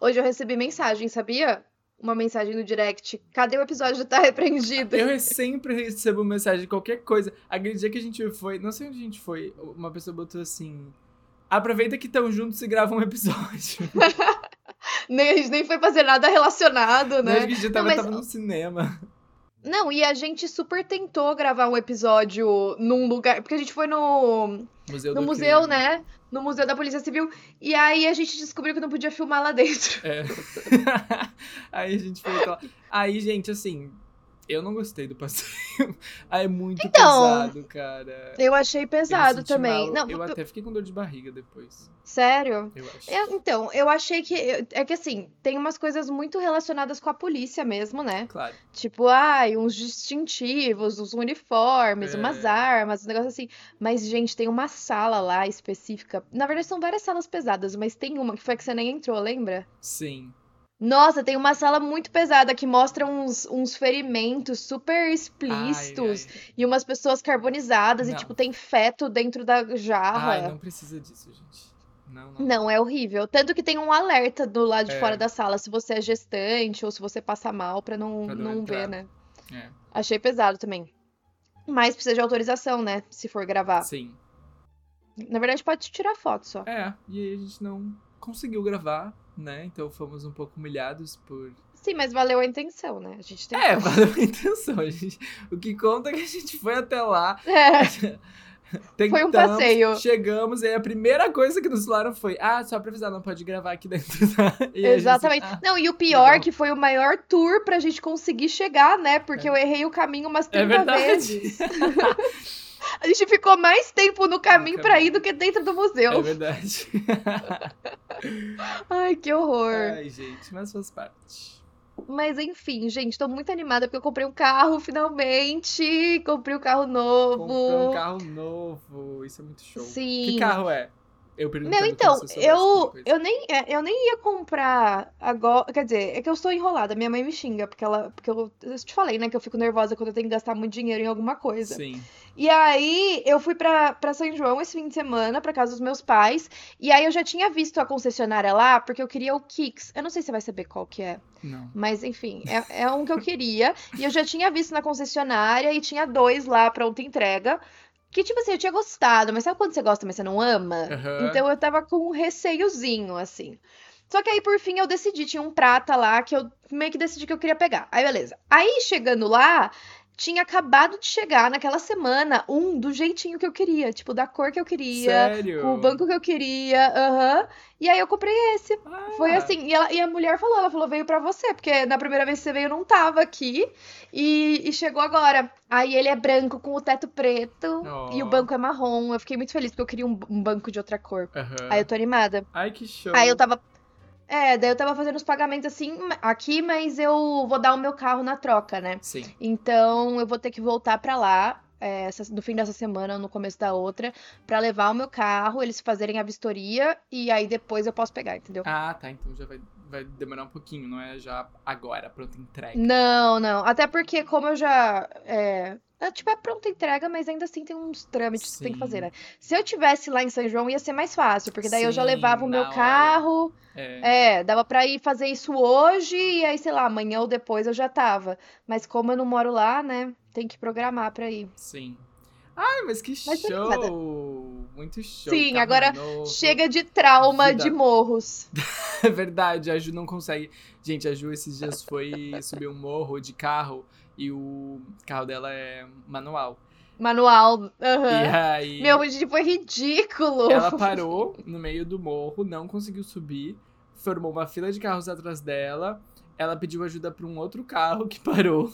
Hoje eu recebi mensagem, sabia? Uma mensagem no direct. Cadê o episódio Tá Repreendido? Eu sempre recebo mensagem de qualquer coisa. Aquele dia que a gente foi, não sei onde a gente foi, uma pessoa botou assim: aproveita que estão juntos e grava um episódio. nem, a gente nem foi fazer nada relacionado, né? Que a gente tava, Não, mas- tava no cinema. Não, e a gente super tentou gravar um episódio num lugar. Porque a gente foi no, Museu no museu, Crime. né? No Museu da Polícia Civil. E aí a gente descobriu que não podia filmar lá dentro. É. Aí a gente foi. Aí, gente, assim, eu não gostei do passeio. Aí é muito Então, pesado, cara. Eu achei Eu pesado senti também. mal. Não, eu até fiquei com dor de barriga depois. sério. Eu acho. Eu- então, eu achei que. É que assim, tem umas coisas muito relacionadas com a polícia mesmo, né? Claro. Tipo, ai, uns distintivos, uns uniformes, É. umas armas, um negócio assim. Mas, gente, tem uma sala lá específica. Na verdade, são várias salas pesadas, mas tem uma que foi a que você nem entrou, lembra? Sim. Nossa, tem uma sala muito pesada que mostra uns, uns ferimentos super explícitos Ai, ai. e umas pessoas carbonizadas e, Não. tipo, tem feto dentro da jarra. Ai, não precisa disso, gente. Não, não. Não, é horrível. Tanto que tem um alerta do lado de É. fora da sala se você é gestante ou se você passa mal pra não, Pra não não ver, né? É, Achei pesado também. Mas precisa de autorização, né? Se for gravar. sim. Na verdade, pode tirar foto só. É, e aí a gente não conseguiu gravar, né? Então fomos um pouco humilhados por. Sim, mas valeu a intenção, né? A gente tem. É, valeu a intenção. A gente... O que conta é que a gente foi até lá. É. Foi um tentamos, passeio. Chegamos e aí a primeira coisa que nos falaram foi: Ah, só pra avisar, não pode gravar aqui dentro. Tá? E a gente, Exatamente. "Ah, Não, e o pior legal." que foi o maior tour pra gente conseguir chegar, né? Porque eu errei o caminho umas É 30 verdade. vezes. A gente ficou mais tempo no caminho pra caminho. ir do que dentro do museu. É verdade. Ai, que horror. Ai, gente, mas faz parte. Mas enfim, gente, tô muito animada porque eu comprei um carro finalmente. Comprei um carro novo. Comprou um carro novo, isso é muito show. Sim. Que carro é? Eu Meu, então, eu eu, nem, é, eu nem ia comprar agora. Quer dizer, é que eu estou enrolada. Minha mãe me xinga, porque ela. Porque eu, eu te falei, né, que eu fico nervosa quando eu tenho que gastar muito dinheiro em alguma coisa. Sim. E aí, eu fui pra, pra São João esse fim de semana, pra casa dos meus pais. E aí, eu já tinha visto a concessionária lá, porque eu queria o Kicks. Eu não sei se você vai saber qual que é. Não. Mas enfim, é, é um que eu queria. E eu já tinha visto na concessionária e tinha dois lá pronta entrega. Que, tipo assim, eu tinha gostado, mas sabe quando você gosta, mas você não ama? Aham. Então eu tava com um receiozinho, assim. Só que aí, por fim, eu decidi, tinha um prata lá que eu meio que decidi que eu queria pegar. Aí, beleza. Aí, chegando lá, tinha acabado de chegar naquela semana um do jeitinho que eu queria, tipo, da cor que eu queria, Sério? o banco que eu queria, aham. E aí eu comprei esse. Ah, Foi assim, e, ela- e a mulher falou, ela falou, veio pra você, porque na primeira vez que você veio eu não tava aqui, e, e chegou agora. Aí ele é branco com o teto preto, Ó. e o banco é marrom. Eu fiquei muito feliz, porque eu queria um, um banco de outra cor. Aham. Aí eu tô animada. Ai, que show. Aí eu tava. É, daí eu tava fazendo os pagamentos assim aqui, mas eu vou dar o meu carro na troca, né? Sim. Então eu vou ter que voltar pra lá. é, no fim dessa semana, no começo da outra, pra levar o meu carro, eles fazerem a vistoria e aí depois eu posso pegar, entendeu? Ah, tá. Então já vai, vai demorar um pouquinho, não é já agora, pronta entrega. Não, não. Até porque, como eu já. É, é, tipo, é pronta entrega, mas ainda assim tem uns trâmites que você tem que fazer, Sim. né? Se eu tivesse lá em São João, ia ser mais fácil, porque daí eu já Sim, levava o meu hora. carro. É. É, dava pra ir fazer isso hoje e aí, sei lá, amanhã ou depois eu já tava. Mas como eu não moro lá, né? Tem que programar pra ir. Sim. Ai, mas que Mas show! Muito show. Sim, carro agora novo. Chega de trauma Vida. de morros. É verdade, a Ju não consegue. Gente, a Ju esses dias foi subir um morro de carro e o carro dela é manual. Manual. E aham. aí Meu, gente, foi ridículo. ela parou no meio do morro, não conseguiu subir, formou uma fila de carros atrás dela. Ela pediu ajuda pra um outro carro que parou.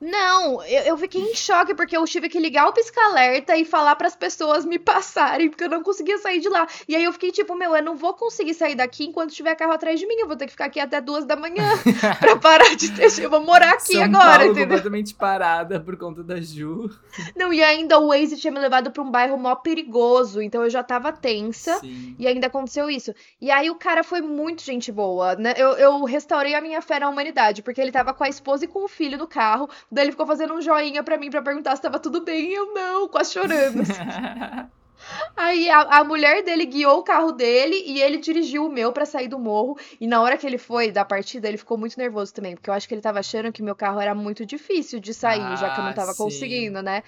Não, eu, eu fiquei em choque porque eu tive que ligar o pisca-alerta e falar pras pessoas me passarem, porque eu não conseguia sair de lá. E aí eu fiquei tipo, meu, eu não vou conseguir sair daqui enquanto tiver carro atrás de mim. Eu vou ter que ficar aqui até duas da manhã pra parar de ter. Eu vou morar aqui São agora, Paulo entendeu? completamente parada por conta da Ju. Não, e ainda o Waze tinha me levado pra um bairro mó perigoso, então eu já tava tensa. Sim. E ainda aconteceu isso. E aí o cara foi muito gente boa, né? Eu, eu restaurei a minha fé na humanidade, porque ele tava com a esposa e com o filho no carro. Daí ele ficou fazendo um joinha pra mim pra perguntar se tava tudo bem. E eu não, quase chorando. assim. Aí a, a mulher dele guiou o carro dele e ele dirigiu o meu pra sair do morro. E na hora que ele foi da partida, ele ficou muito nervoso também, porque eu acho que ele tava achando que meu carro era muito difícil de sair, já que eu não Ah, tava sim. conseguindo, né?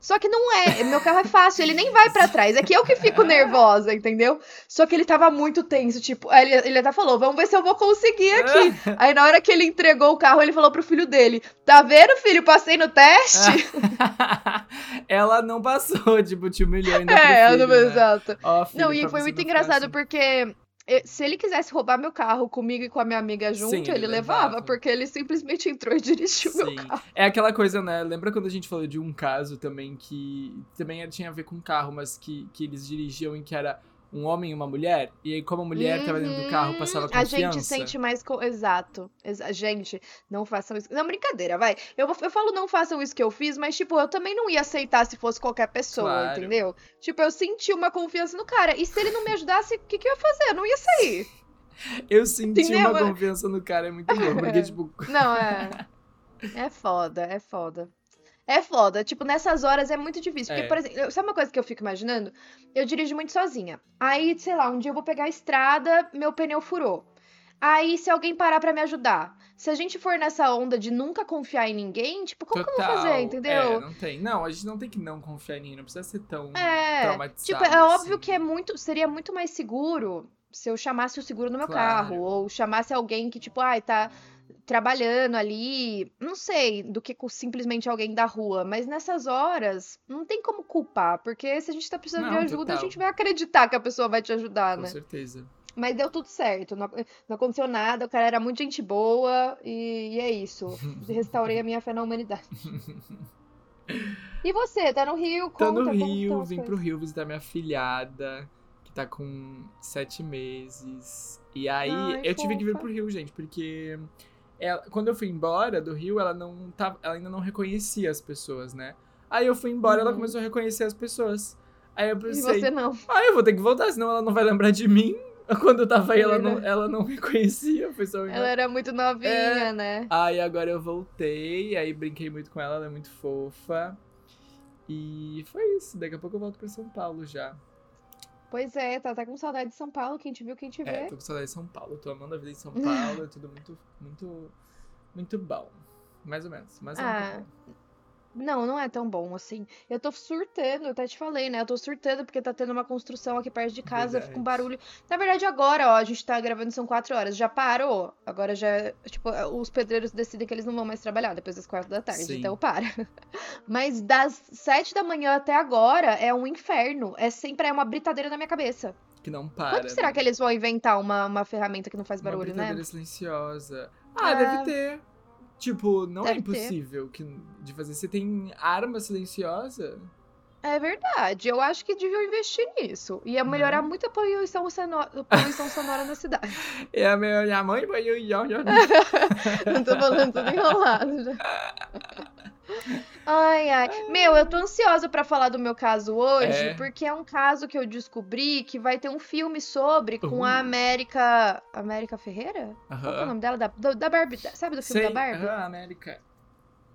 Só que não é, meu carro é fácil, ele nem vai pra trás. É que eu que fico nervosa, entendeu? Só que ele tava muito tenso, tipo, ele, ele até falou: "Vamos ver se eu vou conseguir aqui". Aí na hora que ele entregou o carro, ele falou pro filho dele: "Tá vendo, filho? Passei no teste". ela não passou, tipo, te humilhou ainda é, filho, não, né? exato. Ó, filho, Não, e pra foi muito engraçado assim. porque se ele quisesse roubar meu carro comigo e com a minha amiga junto, Sim, ele ele, levava, levava. porque ele simplesmente entrou e dirigiu meu Sim. carro. É aquela coisa, né? Lembra quando a gente falou de um caso também que também tinha a ver com carro, mas que, que eles dirigiam em que era um homem e uma mulher? E aí, como a mulher tava dentro do carro, Uhum, passava A confiança. gente sente mais. Co... Exato. Exa- Gente, não façam isso. Não, brincadeira, vai. Eu, eu falo não façam isso que eu fiz, mas, tipo, eu também não ia aceitar se fosse qualquer pessoa, Claro. entendeu? Tipo, eu senti uma confiança no cara. E se ele não me ajudasse, o que, que eu ia fazer? Eu não ia sair. Eu senti Entendeu? uma confiança no cara, é muito bom. Porque, tipo, Não, é. É foda, é foda. É foda. Tipo, nessas horas é muito difícil. Porque, É. por exemplo, sabe uma coisa que eu fico imaginando? Eu dirijo muito sozinha. Aí, sei lá, um dia eu vou pegar a estrada, meu pneu furou. Aí, se alguém parar pra me ajudar. Se a gente for nessa onda de nunca confiar em ninguém, tipo, como que eu vou fazer, total, entendeu? É, não tem. Não, a gente não tem que não confiar em ninguém, não precisa ser tão É, traumatizado. tipo, é óbvio assim. que é muito, seria muito mais seguro se eu chamasse o seguro no meu Claro. carro, ou chamasse alguém que, tipo, ai, tá trabalhando ali, não sei, do que com simplesmente alguém da rua. Mas nessas horas, não tem como culpar, porque se a gente tá precisando de Não, ajuda, a total. gente vai acreditar que a pessoa vai te ajudar, Com né? certeza. Mas deu tudo certo, não, não aconteceu nada, o cara era muito gente boa, e, e é isso. Restaurei a minha fé na humanidade. E você, tá no Rio? Tô Conta no como Rio, as vim pro. Rio visitar minha filhada, que tá com sete meses. E aí, Ai, eu tive que vir fofa. pro Rio, gente, porque ela- quando eu fui embora do Rio, ela não tava, ela ainda não reconhecia as pessoas, né? Aí eu fui embora, ela Uhum. começou a reconhecer as pessoas. Aí eu E pensei, você não. ah, eu vou ter que voltar, senão ela não vai lembrar de mim. Quando eu tava aí, É ela não, ela não reconhecia, foi só Ela era muito novinha, É. né? Aí agora eu voltei, aí brinquei muito com ela, ela é muito fofa. E foi isso, daqui a pouco eu volto pra São Paulo já. Pois é, tá até com saudade de São Paulo, quem te viu, quem te vê. É, tô com saudade de São Paulo, tô amando a vida em São Paulo, é tudo muito, muito, muito bom. Mais ou menos, mas é Ah, muito bom. Não, não é tão bom assim. Eu tô surtando, eu até te falei, né? Eu tô surtando porque tá tendo uma construção aqui perto de casa, fica um Verdade. barulho. Na verdade, agora, ó, a gente tá gravando, são quatro horas. Já parou. Agora já, tipo, os pedreiros decidem que eles não vão mais trabalhar depois das quatro da tarde, Sim. então para. Mas das sete da manhã até agora é um inferno. É sempre é uma britadeira na minha cabeça. Que não para. Quando será né? que eles vão inventar uma, uma ferramenta que não faz Uma barulho, né? britadeira silenciosa. Ah, É. deve ter. Tipo, não é Deve ter. impossível que, de fazer. Você tem arma silenciosa? É verdade, eu acho que deviam investir nisso. Ia Né? melhorar muito a poluição sonora, poluição sonora na cidade. É a mãe vai eu e eu- eu- Eu tô falando tudo enrolado já. Ai, ai. Meu, eu tô ansiosa pra falar do meu caso hoje, É. porque é um caso que eu descobri que vai ter um filme sobre com a Uhum. América. América Ferreira? Qual que é o nome dela? Da, da Barbie. Sabe do filme Sei, da Barbie? aham, América.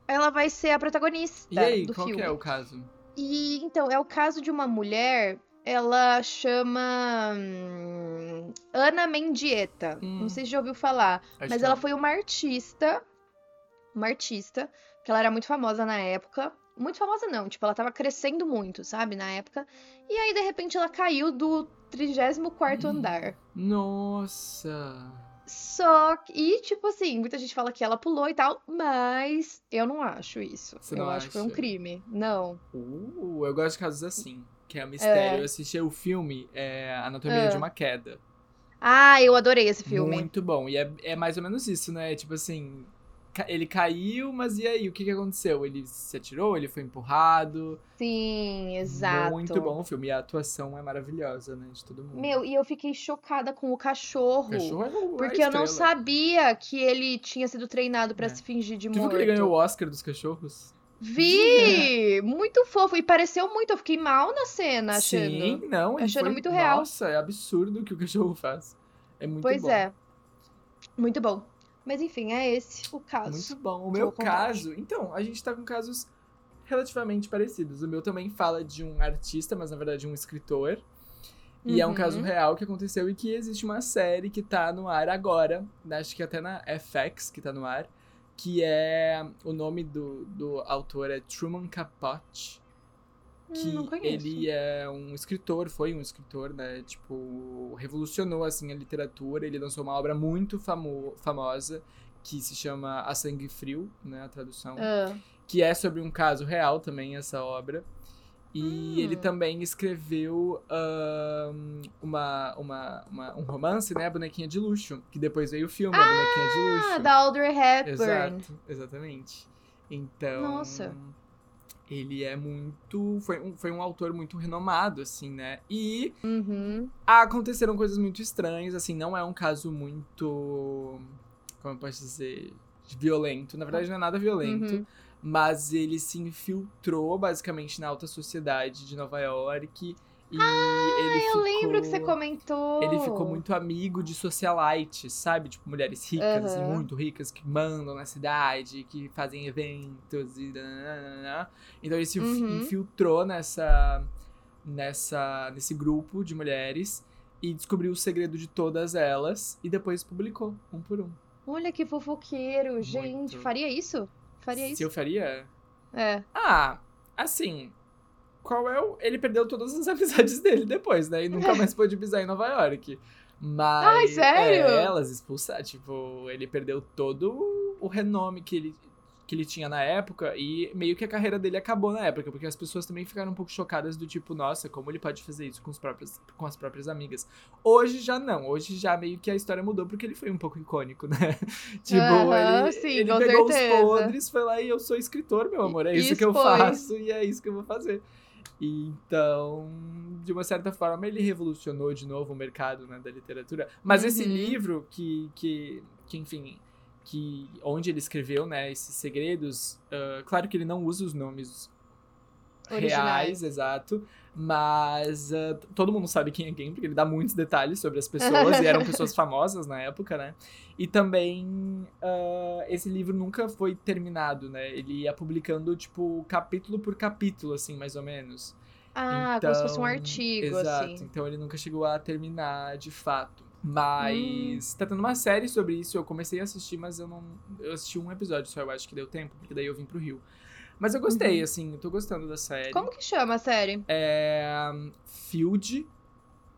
Ela vai ser a protagonista E aí, do qual filme. que é o caso? E então, é o caso de uma mulher, ela chama hum, Ana Mendieta. Hum. Não sei se já ouviu falar, Acho mas ela foi uma artista, uma artista, que ela era muito famosa na época. Muito famosa não, tipo, ela tava crescendo muito, sabe, na época. E aí, de repente, ela caiu do 34º Hum. andar. Nossa. Só que, e tipo assim, muita gente fala que ela pulou e tal, mas eu não acho isso. Você eu não acho que foi um crime. Não. Uh, eu gosto de casos assim, que é mistério. É. Eu assisti o filme é, Anatomia de Ah. uma Queda. Ah, eu adorei esse filme. Muito bom. E é, é mais ou menos isso, né? Tipo assim, ele caiu, mas e aí? O que, que aconteceu? Ele se atirou? Ele foi empurrado? Sim, exato. Muito bom o filme. E a atuação é maravilhosa, né? De todo mundo. Meu, e eu fiquei chocada com o cachorro. o cachorro é o- a Porque eu não sabia que ele tinha sido treinado pra É. se fingir de Tu viu morto. que ele ganhou o Oscar dos cachorros? Vi! Muito fofo. E pareceu muito. Eu fiquei mal na cena, achando. Sim, não. Achando foi- muito real. Nossa, é absurdo o que o cachorro faz. É muito pois bom. é. Muito bom. Mas enfim, é esse o caso. Muito bom. O meu caso. Então, a gente tá com casos relativamente parecidos. O meu também fala de um artista, mas na verdade um escritor. E é um caso Uhum. real que aconteceu e que existe uma série que tá no ar agora, acho que até na FX que tá no ar, que é. O nome do, do autor é Truman Capote. Que Hum, conheço. ele é um escritor, foi um escritor, né? Tipo, revolucionou assim a literatura. Ele lançou uma obra muito famo famosa que se chama A Sangue Frio, né? A tradução Ah, que é sobre um caso real também, essa obra. E Hum. ele também escreveu ahn, uma, uma, uma- um romance, né? A Bonequinha de Luxo, que depois veio o filme, A Bonequinha de Luxo. ah, da Audrey Hepburn. Exato, exatamente. Então. Nossa. Ele é muito. Foi um, foi um autor muito renomado, assim, né? E Uhum. aconteceram coisas muito estranhas, assim, não é um caso muito. Como eu posso dizer? Violento. Na verdade, não é nada violento. Uhum. Mas ele se infiltrou basicamente na alta sociedade de Nova York. E ele Ah, Eu ficou... lembro que você comentou. Ele ficou muito amigo de socialites, sabe? Tipo, mulheres ricas, assim, Aham. muito ricas, que mandam na cidade, que fazem eventos e. Então ele se Uhum. infiltrou nessa, nessa, nesse grupo de mulheres e descobriu o segredo de todas elas e depois publicou, um por um. Olha que fofoqueiro, Muito. gente. Faria isso? Faria Se isso? eu faria? É. Ah, assim. Qual é o. Ele perdeu todas as amizades dele depois, né? E nunca mais pôde pisar em Nova York. Mas. Ai, sério? É, elas expulsaram. Tipo, ele perdeu todo o renome que ele, que ele tinha na época. E meio que a carreira dele acabou na época. Porque as pessoas também ficaram um pouco chocadas do tipo, nossa, como ele pode fazer isso com, os próprios, com as próprias amigas. Hoje já não. Hoje já meio que a história mudou porque ele foi um pouco icônico, né? tipo, ele, sim, ele pegou certeza. os podres, foi lá e eu sou escritor, meu amor. É E isso que eu expôs. faço e é isso que eu vou fazer. Então, de uma certa forma, ele revolucionou de novo o mercado né, da literatura. Mas esse Uhum. livro que, que, que, enfim, que onde ele escreveu, né, esses segredos, ah, claro que ele não usa os nomes Originais. reais, exato, mas ah, todo mundo sabe quem é quem, porque ele dá muitos detalhes sobre as pessoas, e eram pessoas famosas na época, né? E também ah, esse livro nunca foi terminado, né? Ele ia publicando, tipo, capítulo por capítulo, assim, mais ou menos. Ah, como se fosse um Então, artigo, Exato, assim. então ele nunca chegou a terminar de fato. Hum. Mas tá tendo uma série sobre isso, eu comecei a assistir, mas eu não. Eu assisti um episódio só, eu acho que deu tempo, porque daí eu vim pro Rio. Mas eu gostei, Uhum. assim, tô gostando da série. Como que chama a série? É. Field.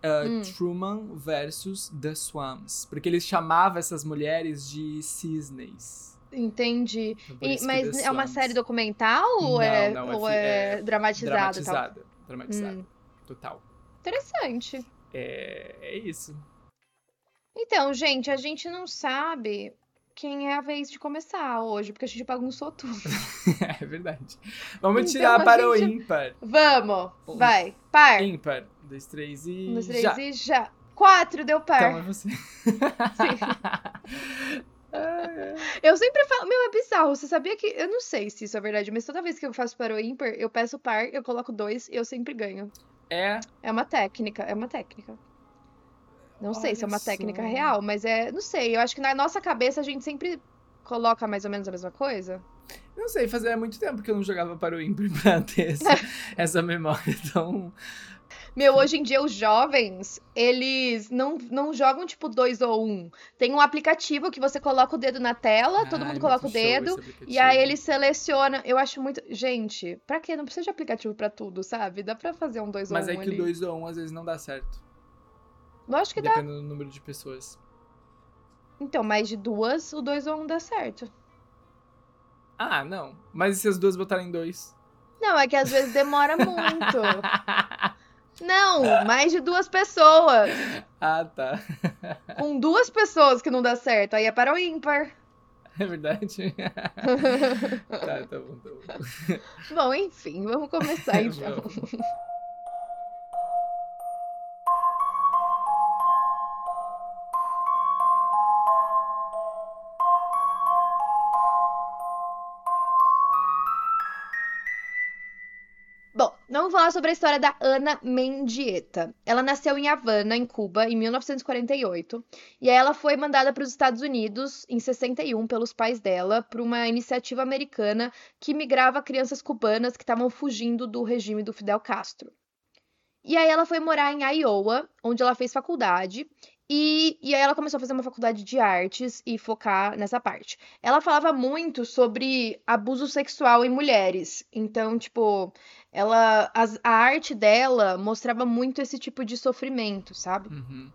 uh, Hum. Truman versus The Swans. Porque eles chamavam essas mulheres de cisnes. Entendi. Então, E- mas é uma série documental ou Não, é, não, é ou é, é dramatizada? e tal? Dramatizada. Dramatizada. Hum. Total. Interessante. É, é isso. Então, gente, a gente não sabe quem é a vez de começar hoje, porque a gente bagunçou tudo. é verdade. Vamos Então, tirar para o gente- ímpar. Vamos, Um. vai. Par. Ímpar. Um, dois, três e. Um, dois, três já. e já. Quatro, deu par. Então é você. Eu sempre falo, meu, é bizarro. Você sabia que. Eu não sei se isso é verdade, mas toda vez que eu faço para o ímpar, eu peço par, eu coloco dois e eu sempre ganho. É. É uma técnica, é uma técnica. Não sei se é Olha uma técnica real, mas é. Não sei, eu acho que na nossa cabeça a gente sempre coloca mais ou menos a mesma coisa. Não sei, fazia muito tempo que eu não jogava para o ímpar pra ter essa, essa memória. Então. Meu, hoje em dia os jovens, eles não, não jogam tipo dois ou um. Tem um aplicativo que você coloca o dedo na tela, todo Ai, mundo muito coloca o dedo. E aí ele seleciona. Eu acho muito. Gente, pra quê? Não precisa de aplicativo pra tudo, sabe? Dá pra fazer um 2 ou 1 Mas é que ali. o 2 ou 1 um, às vezes não dá certo. Lógico que dá. Dependendo do número de pessoas. Então, mais de duas, o 2 ou 1 um dá certo. Ah, não. Mas e se as duas botarem dois? Não, é que às vezes demora muito. Não, mais de duas pessoas. ah, tá. Com duas pessoas que não dá certo. Aí é para o ímpar. É verdade? tá, tá bom, tá bom. Bom, enfim, vamos começar então. Vamos. Falar sobre a história da Ana Mendieta. Ela nasceu em Havana, em Cuba, em 1948, e aí ela foi mandada para os Estados Unidos em 61 pelos pais dela para uma iniciativa americana que migrava crianças cubanas que estavam fugindo do regime do Fidel Castro. E aí ela foi morar em Iowa, onde ela fez faculdade, e, e aí ela começou a fazer uma faculdade de artes e focar nessa parte. Ela falava muito sobre abuso sexual em mulheres. Então, tipo, ela as- a arte dela mostrava muito esse tipo de sofrimento, sabe? Uhum.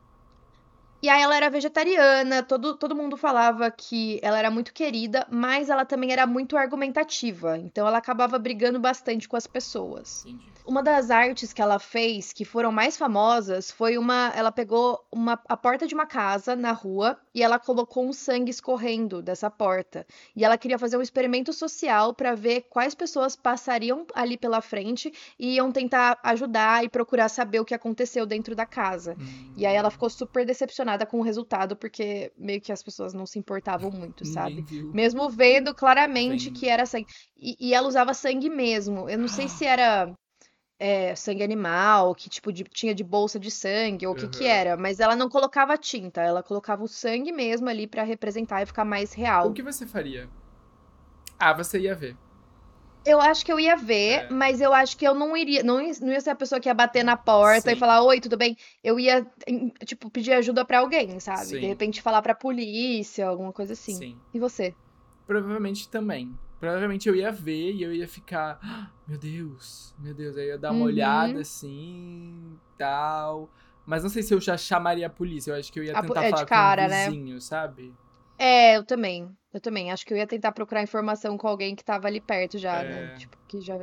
E aí ela era vegetariana, todo, todo mundo falava que ela era muito querida, mas ela também era muito argumentativa. Então ela acabava brigando bastante com as pessoas. Entendi. Uma das artes que ela fez, que foram mais famosas, foi uma. Ela pegou uma, a porta de uma casa na rua e ela colocou um sangue escorrendo dessa porta. E ela queria fazer um experimento social para ver quais pessoas passariam ali pela frente e iam tentar ajudar e procurar saber o que aconteceu dentro da casa. Hum, E aí ela ficou super decepcionada com o resultado, porque meio que as pessoas não se importavam muito, sabe? Mesmo vendo claramente Sim. que era sangue. E, e ela usava sangue mesmo. Eu não sei se era é, sangue animal, que tipo de- tinha de bolsa de sangue, ou o que que Aham. era. Mas ela não colocava tinta, ela colocava o sangue mesmo ali pra representar e ficar mais real. O que você faria? Ah, você ia ver. Eu acho que eu ia ver, É. mas eu acho que eu não iria, não ia, não ia ser a pessoa que ia bater na porta e Sim. falar, oi, tudo bem? Eu ia, tipo, pedir ajuda pra alguém, sabe? Sim. De repente falar pra polícia, alguma coisa assim. Sim. E você? Provavelmente também. Provavelmente eu ia ver e eu ia ficar. "Ah, Meu Deus, meu Deus. Aí eu ia dar uma Uhum. olhada assim, tal. Mas não sei se eu já chamaria a polícia. Eu acho que eu ia A tentar é de falar cara, com o né? vizinho, sabe? É, eu também. Eu também. Acho que eu ia tentar procurar informação com alguém que tava ali perto já, né? É. Tipo, que já.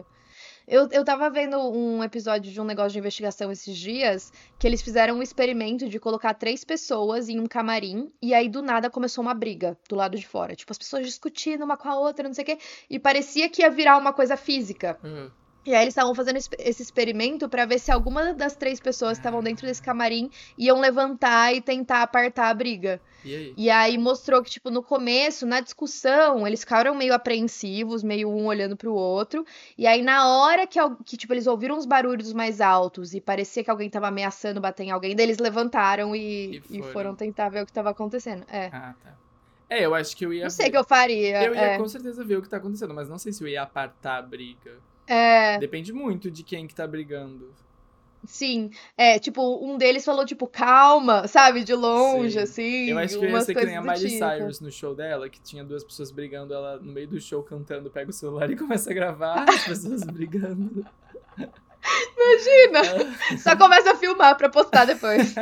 Eu, eu tava vendo um episódio de um negócio de investigação esses dias, que eles fizeram um experimento de colocar três pessoas em um camarim, e aí do nada começou uma briga do lado de fora. Tipo, as pessoas discutindo uma com a outra, não sei o quê, e parecia que ia virar uma coisa física. Ah, E aí eles estavam fazendo esse- experimento pra ver se alguma das três pessoas que estavam dentro desse camarim iam levantar e tentar apartar a briga. e aí? E aí mostrou que, tipo, no começo, na discussão, eles ficaram meio apreensivos, meio um olhando pro outro. E aí, na hora que, que, tipo, eles ouviram uns barulhos mais altos e parecia que alguém tava ameaçando bater em alguém, daí eles levantaram e, E e foram. foram tentar ver o que tava acontecendo. É. Ah, tá. É, eu acho que eu ia Não sei o que eu faria. Eu ia é. com certeza ver o que tá acontecendo, mas não sei se eu ia apartar a briga. É, Depende muito de quem que tá brigando. sim. É, tipo, um deles falou, tipo, calma, sabe? De longe, Sim. assim. Eu acho que ia ser que nem a Miley tipo. Cyrus no show dela, que tinha duas pessoas brigando, ela no meio do show cantando, pega o celular e começa a gravar as pessoas brigando. Imagina! Só começa a filmar pra postar depois.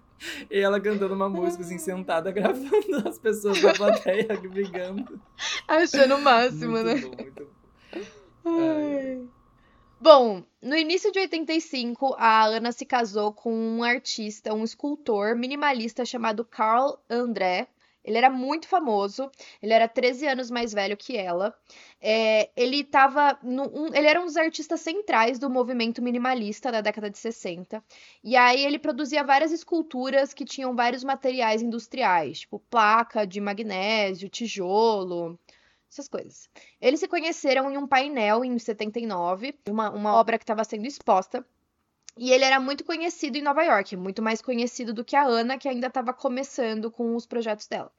e ela cantando uma música assim, sentada, gravando as pessoas da plateia brigando. Achando o máximo, muito né? bom, muito bom. Bom, no início de 85, a Ana se casou com um artista, um escultor minimalista chamado Carl André. Ele era muito famoso, ele era 13 anos mais velho que ela. É, ele tava no- um- ele era um dos artistas centrais do movimento minimalista da década de 60. E aí ele produzia várias esculturas que tinham vários materiais industriais, tipo placa de magnésio, tijolo, essas coisas. Eles se conheceram em um painel em 79, uma, uma obra que estava sendo exposta. E ele era muito conhecido em Nova York, muito mais conhecido do que a Ana, que ainda estava começando com os projetos dela.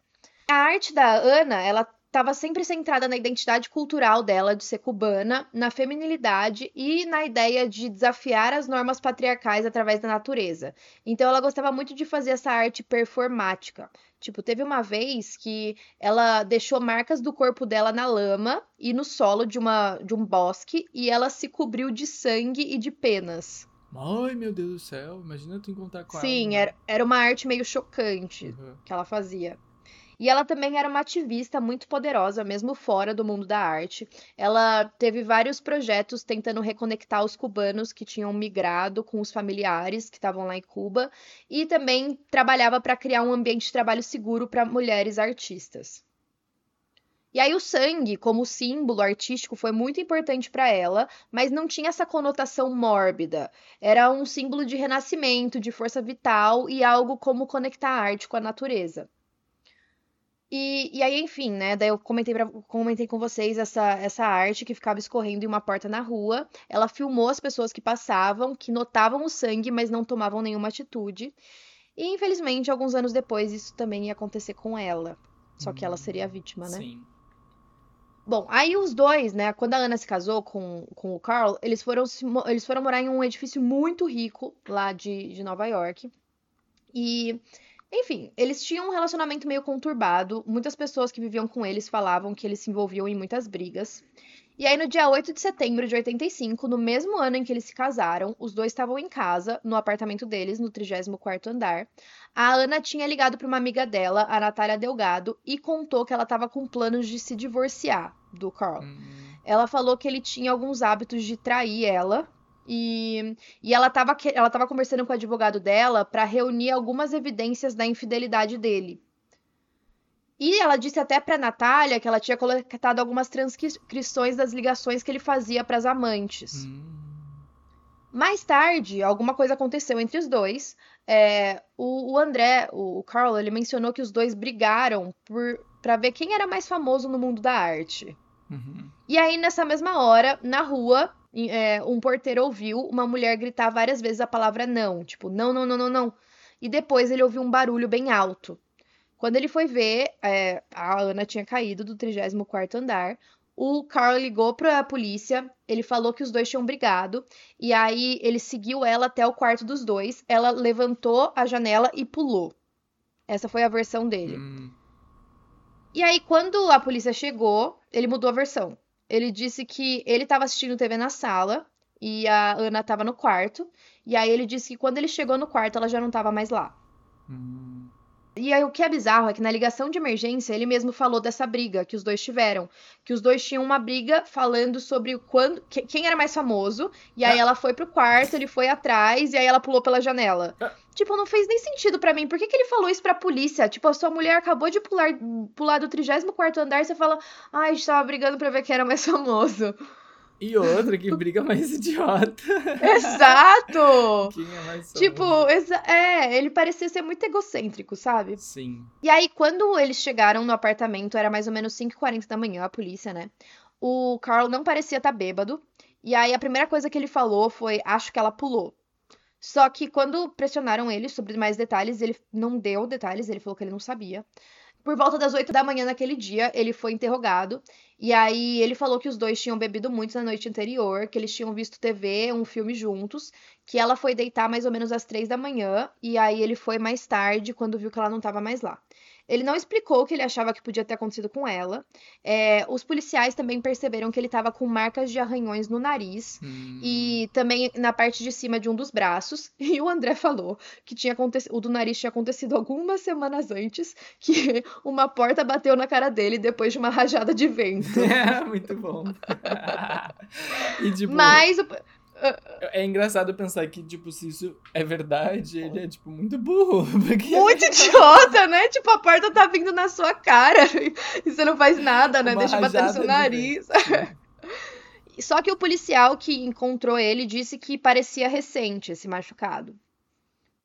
A arte da Ana, ela estava sempre centrada na identidade cultural dela de ser cubana, na feminilidade e na ideia de desafiar as normas patriarcais através da natureza. Então ela gostava muito de fazer essa arte performática. Tipo, teve uma vez que ela deixou marcas do corpo dela na lama e no solo de, uma, de um bosque e ela se cobriu de sangue e de penas. Ai, meu Deus do céu, imagina tu encontrar com Sim, ela. era, era uma arte meio chocante Uhum. que ela fazia. E ela também era uma ativista muito poderosa, mesmo fora do mundo da arte. Ela teve vários projetos tentando reconectar os cubanos que tinham migrado com os familiares que estavam lá em Cuba, e também trabalhava para criar um ambiente de trabalho seguro para mulheres artistas. E aí o sangue, como símbolo artístico, foi muito importante para ela, mas não tinha essa conotação mórbida. Era um símbolo de renascimento, de força vital e algo como conectar a arte com a natureza. E, e aí, enfim, né? Daí eu comentei, pra, comentei com vocês essa, essa arte que ficava escorrendo em uma porta na rua. Ela filmou as pessoas que passavam, que notavam o sangue, mas não tomavam nenhuma atitude. E infelizmente, alguns anos depois, isso também ia acontecer com ela. Só que ela seria a vítima, né? Sim. Bom, aí os dois, né? Quando a Ana se casou com, com o Carl, eles foram, eles foram morar em um edifício muito rico lá de, de Nova York. E, enfim, eles tinham um relacionamento meio conturbado. Muitas pessoas que viviam com eles falavam que eles se envolviam em muitas brigas. E aí, no dia 8 de setembro de 85, no mesmo ano em que eles se casaram, os dois estavam em casa, no apartamento deles, no 34º andar. A Ana tinha ligado para uma amiga dela, a Natália Delgado, e contou que ela estava com planos de se divorciar do Carl. Hum, Ela falou que ele tinha alguns hábitos de trair ela. E, e ela estava ela tava conversando com o advogado dela para reunir algumas evidências da infidelidade dele. E ela disse até para Natália que ela tinha coletado algumas transcrições das ligações que ele fazia para as amantes. hum. Mais tarde, alguma coisa aconteceu entre os dois. É, o, o André, o, o Carl, ele mencionou que os dois brigaram para ver quem era mais famoso no mundo da arte. Uhum. E aí, nessa mesma hora, na rua, é, um porteiro ouviu uma mulher gritar várias vezes a palavra não, tipo, não, não, não, não, não. E depois ele ouviu um barulho bem alto. Quando ele foi ver, é, a Ana tinha caído do 34º andar. O Carl ligou pra polícia, ele falou que os dois tinham brigado, e aí ele seguiu ela até o quarto dos dois. Ela levantou a janela e pulou. Essa foi a versão dele. Hum. E aí, quando a polícia chegou, ele mudou a versão. Ele disse que ele estava assistindo TV na sala e a Ana estava no quarto. E aí ele disse que quando ele chegou no quarto, ela já não estava mais lá. Hum. E aí o que é bizarro é que na ligação de emergência ele mesmo falou dessa briga que os dois tiveram, que os dois tinham uma briga falando sobre quando, que- quem era mais famoso, e aí ela foi pro quarto, ele foi atrás e aí ela pulou pela janela. Ah. Tipo, não fez nem sentido pra mim. Por que que ele falou isso pra polícia? Tipo, a sua mulher acabou de pular, pular do 34º andar e você fala: "Ai, a gente tava brigando pra ver quem era mais famoso". E outra que briga mais idiota. Exato. Quem é mais Tipo, famoso? exa- é, ele parecia ser muito egocêntrico, sabe? Sim. E aí, quando eles chegaram no apartamento, era mais ou menos 5h40 da manhã, a polícia, né? O Carl não parecia estar bêbado. E aí, a primeira coisa que ele falou foi: Acho que ela pulou. Só que quando pressionaram ele sobre mais detalhes, ele não deu detalhes, ele falou que ele não sabia. Por volta das 8 da manhã naquele dia, ele foi interrogado. E aí ele falou que os dois tinham bebido muito na noite anterior, que eles tinham visto TV, um filme juntos, que ela foi deitar mais ou menos às 3 da manhã, e aí ele foi mais tarde, quando viu que ela não estava mais lá. Ele não explicou o que ele achava que podia ter acontecido com ela. É, os policiais também perceberam que ele estava com marcas de arranhões no nariz Hum. e também na parte de cima de um dos braços. E o André falou que tinha acontecido, o do nariz tinha acontecido algumas semanas antes, que uma porta bateu na cara dele depois de uma rajada de vento. É, muito bom. e tipo, Mas o- é engraçado pensar que, tipo, se isso é verdade, ele é, tipo, muito burro. Porque muito idiota, né? Tipo, a porta tá vindo na sua cara e você não faz nada, né? Uma Deixa bater no seu nariz. Só que o policial que encontrou ele disse que parecia recente esse machucado.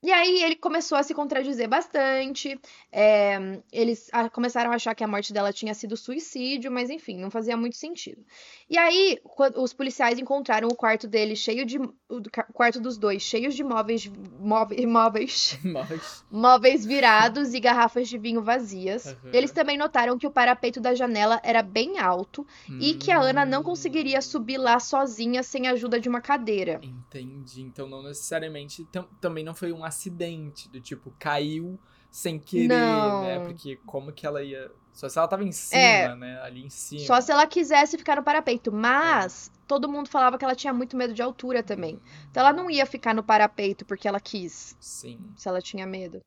E aí ele começou a se contradizer bastante. é, eles começaram a achar que a morte dela tinha sido suicídio, mas enfim, não fazia muito sentido. E aí, os policiais encontraram o quarto dele cheio de. O quarto dos dois, cheios de móveis. móveis, móveis Mas, móveis virados e garrafas de vinho vazias. Aham. Eles também notaram que o parapeito da janela era bem alto e que a Ana não hum, conseguiria subir lá sozinha sem a ajuda de uma cadeira. Entendi. Então não necessariamente tam- também não foi um acidente do tipo caiu sem querer, Não. né? Porque como que ela ia. Só se ela tava em cima, É. né? Ali em cima. Só se ela quisesse ficar no parapeito, mas todo mundo falava que ela tinha muito medo de altura também. Então ela não ia ficar no parapeito porque ela quis, Sim. se ela tinha medo.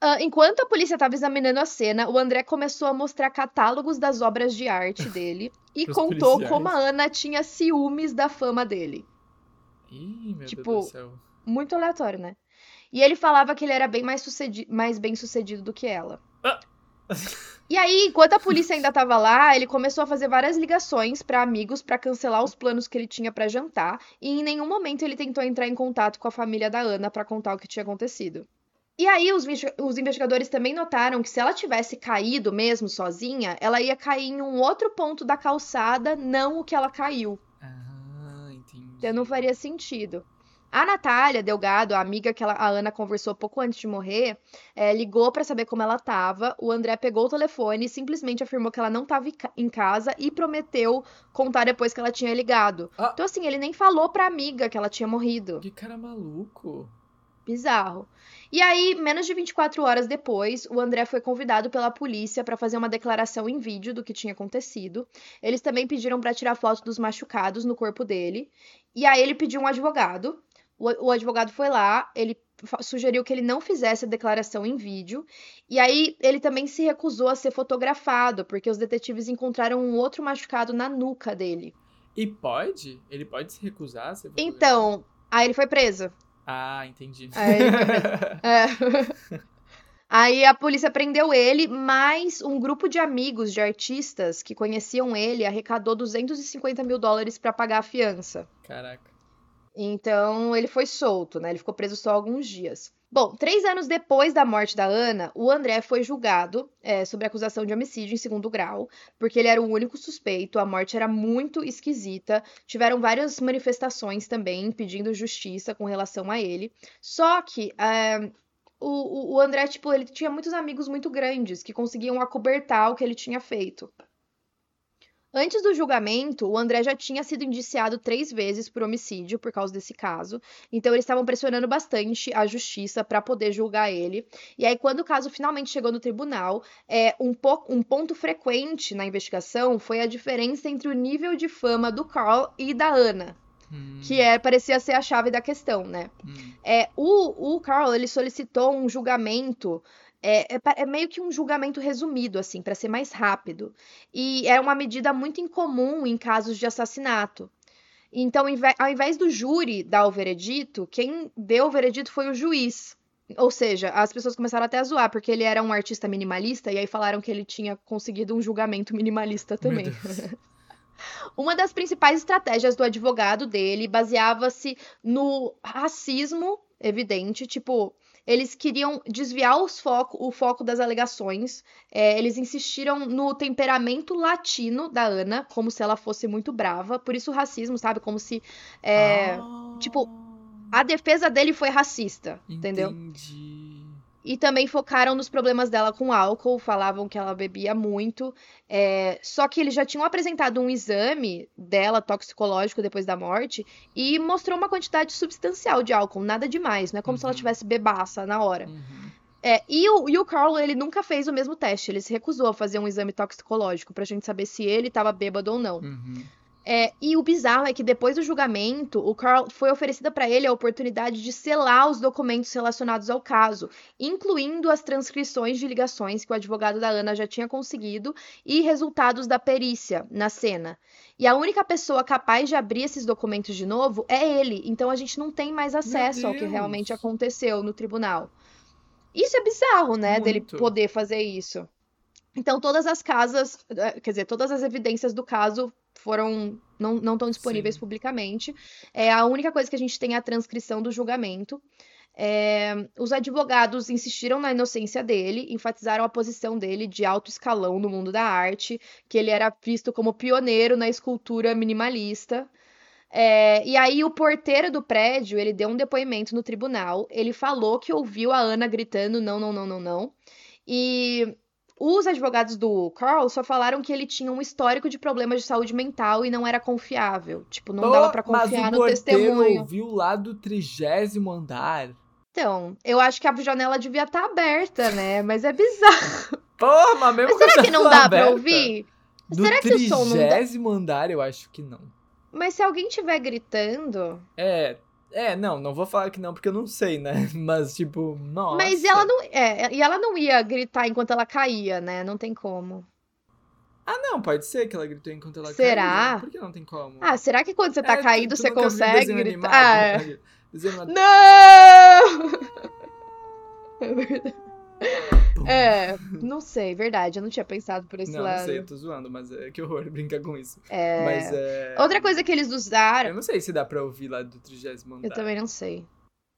Ah, enquanto a polícia estava examinando a cena, o André começou a mostrar catálogos das obras de arte dele e contou policiais. como a Ana tinha ciúmes da fama dele. Ih, meu Tipo, Deus do céu. Muito aleatório, né? E ele falava que ele era bem mais, mais bem sucedido do que ela. Ah. E aí, enquanto a polícia ainda tava lá, ele começou a fazer várias ligações pra amigos pra cancelar os planos que ele tinha pra jantar, e em nenhum momento ele tentou entrar em contato com a família da Ana pra contar o que tinha acontecido. E aí os, os investigadores também notaram que se ela tivesse caído mesmo sozinha, ela ia cair em um outro ponto da calçada, não o que ela caiu. Ah, entendi. Então não faria sentido. A Natália Delgado, a amiga que ela, a Ana conversou pouco antes de morrer, é, ligou para saber como ela estava. O André pegou o telefone e simplesmente afirmou que ela não estava em casa e prometeu contar depois que ela tinha ligado. Ah. Então, assim, ele nem falou pra amiga que ela tinha morrido. Que cara maluco. Bizarro. E aí, menos de 24 horas depois, o André foi convidado pela polícia para fazer uma declaração em vídeo do que tinha acontecido. Eles também pediram para tirar foto dos machucados no corpo dele. E aí ele pediu um advogado. O, o advogado foi lá, ele sugeriu que ele não fizesse a declaração em vídeo. E aí ele também se recusou a ser fotografado, porque os detetives encontraram um outro machucado na nuca dele. E pode? Ele pode se recusar a ser fotografado? Então, aí ele foi preso. Ah, entendi. Aí, é. Aí a polícia prendeu ele, mas um grupo de amigos de artistas que conheciam ele arrecadou 250 mil dólares para pagar a fiança. Caraca. Então ele foi solto, né? Ele ficou preso só alguns dias. Bom, três anos depois da morte da Ana, o André foi julgado é, sobre acusação de homicídio em segundo grau, porque ele era o único suspeito, a morte era muito esquisita, tiveram várias manifestações também pedindo justiça com relação a ele. Só que é, o, o André, tipo, ele tinha muitos amigos muito grandes que conseguiam acobertar o que ele tinha feito. Antes do julgamento, o André já tinha sido indiciado três vezes por homicídio por causa desse caso. Então eles estavam pressionando bastante a justiça para poder julgar ele. E aí, quando o caso finalmente chegou no tribunal, é, um, um ponto frequente na investigação foi a diferença entre o nível de fama do Carl e da Ana. Hum, Que é, parecia ser a chave da questão, né? hum. É, o, o Carl, ele solicitou um julgamento, é, é é meio que um julgamento resumido, assim, para ser mais rápido. E é uma medida muito incomum em casos de assassinato. Então, ao invés do júri dar o veredito, quem deu o veredito foi o juiz. Ou seja, as pessoas começaram até a zoar, porque ele era um artista minimalista, e aí falaram que ele tinha conseguido um julgamento minimalista também. Uma das principais estratégias do advogado dele baseava-se no racismo evidente, tipo, eles queriam desviar os foco, o foco das alegações, é, eles insistiram no temperamento latino da Ana, como se ela fosse muito brava, por isso o racismo, sabe? Como se é, Ah, tipo, a defesa dele foi racista, entendeu? E também focaram nos problemas dela com álcool, falavam que ela bebia muito. é, Só que eles já tinham apresentado um exame dela, toxicológico, depois da morte, e mostrou uma quantidade substancial de álcool, nada demais, não é como se ela Uhum. tivesse bebaça na hora. Uhum. É, e, o, e o Carl, ele nunca fez o mesmo teste, ele se recusou a fazer um exame toxicológico pra gente saber se ele tava bêbado ou não. Uhum. É, e o bizarro é que depois do julgamento, o Carl foi oferecida para ele a oportunidade de selar os documentos relacionados ao caso, incluindo as transcrições de ligações que o advogado da Ana já tinha conseguido e resultados da perícia na cena. E a única pessoa capaz de abrir esses documentos de novo é ele, então a gente não tem mais acesso ao que realmente aconteceu no tribunal. Isso é bizarro, né, dele Muito. poder fazer isso. Então, todas as casas, eh, quer dizer, todas as evidências do caso foram não, não estão disponíveis Sim. publicamente. É a única coisa que a gente tem é a transcrição do julgamento. É, os advogados insistiram na inocência dele, enfatizaram a posição dele de alto escalão no mundo da arte, que ele era visto como pioneiro na escultura minimalista. É, e aí o porteiro do prédio, ele deu um depoimento no tribunal. Ele falou que ouviu a Ana gritando não, não, não, não, não. E os advogados do Carl só falaram que ele tinha um histórico de problemas de saúde mental e não era confiável. Tipo, não Pô, dava pra mas confiar o no testemunho. ouviu lá do trigésimo andar. Então, eu acho que a janela devia estar aberta, né? Mas é bizarro. Pô, mas mesmo Mas será que não dá pra aberta, ouvir? Do Será que o som não dá? trigésimo andar, eu acho que não. Mas se alguém estiver gritando. É, é, não, não vou falar que não, porque eu não sei, né? Mas, tipo, nossa. Mas ela não. É, e ela não ia gritar enquanto ela caía, né? Não tem como. Ah, não, pode ser que ela gritou enquanto ela Será? caiu. Por que não tem como? Ah, será que quando você tá É, tu- caído tu você nunca viu consegue gritar? animado? Ah, é. Desenho. Não! É verdade. É, não sei, verdade. Eu não tinha pensado por esse Não, lado. não sei, eu tô zoando, mas é que horror brincar com isso. É, Mas é. Outra coisa que eles usaram. Eu não sei se dá pra ouvir lá do trigésimo andar. Eu também não sei.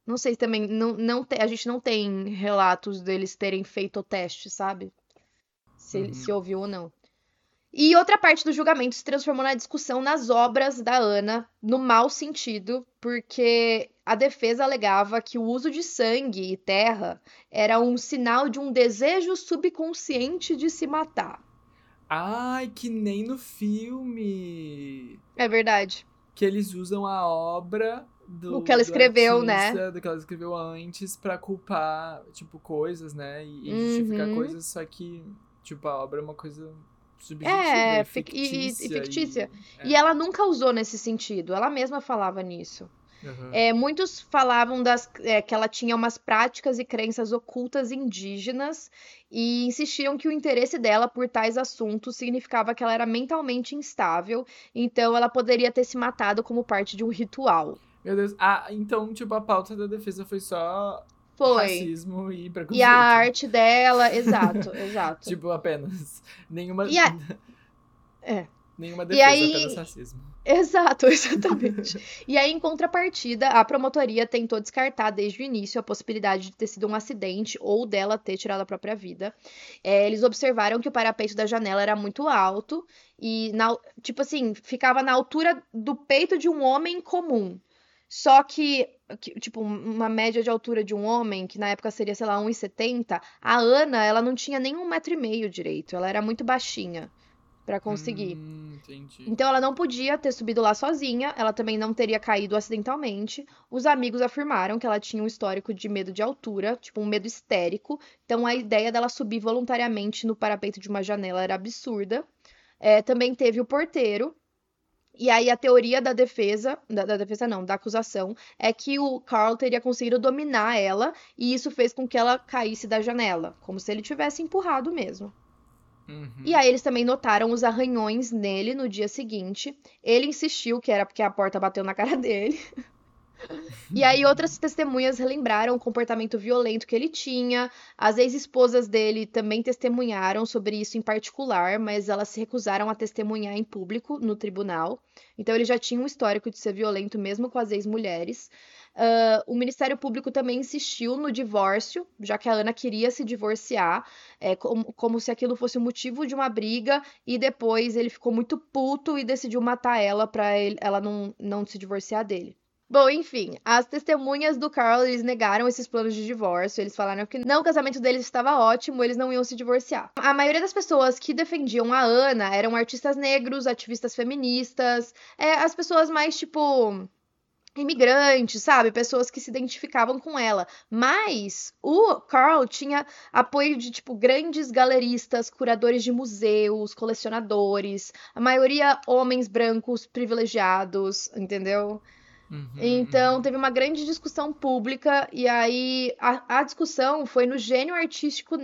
Não sei também, não, não te, a gente não tem relatos deles terem feito o teste, sabe? Se, Uhum. se ouviu ou não. E outra parte do julgamento se transformou na discussão nas obras da Ana, no mau sentido, porque a defesa alegava que o uso de sangue e terra era um sinal de um desejo subconsciente de se matar. Ai, que nem no filme. É verdade. Que eles usam a obra do. O que ela escreveu, né? artista, Do que ela escreveu antes pra culpar, tipo, coisas, né? E, e justificar Uhum. coisas, só que, tipo, a obra é uma coisa subjetiva É, e fic- e- e- e fictícia. fictícia. é. E ela nunca usou nesse sentido, ela mesma falava nisso. Aham. É, muitos falavam das, é, que ela tinha umas práticas e crenças ocultas indígenas e insistiam que o interesse dela por tais assuntos significava que ela era mentalmente instável, então ela poderia ter se matado como parte de um ritual. Meu Deus. Ah, então, tipo, a pauta da defesa foi só Foi. racismo e preconceito. E a arte dela, exato, exato. Tipo, apenas. Nenhuma. A- É. Nenhuma E defesa, aí- apenas racismo. Exato, exatamente. E aí, em contrapartida, a promotoria tentou descartar desde o início a possibilidade de ter sido um acidente ou dela ter tirado a própria vida. É, eles observaram que o parapeito da janela era muito alto e, na- tipo assim, ficava na altura do peito de um homem comum. Só que, que, tipo, uma média de altura de um homem, que na época seria, sei lá, 1,70, a Ana, ela não tinha nem um metro e meio direito. Ela era muito baixinha pra conseguir. Hum. Então ela não podia ter subido lá sozinha, ela também não teria caído acidentalmente. Os amigos afirmaram que ela tinha um histórico de medo de altura, tipo um medo histérico. Então a ideia dela subir voluntariamente no parapeito de uma janela era absurda. É, também teve o porteiro. E aí a teoria da defesa, da, da defesa não, da acusação, é que o Carl teria conseguido dominar ela e isso fez com que ela caísse da janela, como se ele tivesse empurrado mesmo. Uhum. E aí eles também notaram os arranhões nele no dia seguinte. Ele insistiu que era porque a porta bateu na cara dele. E aí outras testemunhas relembraram o comportamento violento que ele tinha. As ex-esposas dele também testemunharam sobre isso em particular, mas elas se recusaram a testemunhar em público no tribunal. Então ele já tinha um histórico de ser violento mesmo com as ex-mulheres. Ah, o Ministério Público também insistiu no divórcio, já que a Ana queria se divorciar, é, como, como se aquilo fosse o motivo de uma briga, e depois ele ficou muito puto e decidiu matar ela ele- ela não, não se divorciar dele. Bom, enfim, as testemunhas do Carl, eles negaram esses planos de divórcio, eles falaram que não, o casamento deles estava ótimo, eles não iam se divorciar. A maioria das pessoas que defendiam a Ana eram artistas negros, ativistas feministas, é, as pessoas mais, tipo, imigrantes, sabe? Pessoas que se identificavam com ela. Mas o Carl tinha apoio de, tipo, grandes galeristas, curadores de museus, colecionadores, a maioria homens brancos privilegiados, entendeu? Uhum, Então, teve uma grande discussão pública, e aí a, a discussão foi no gênio artístico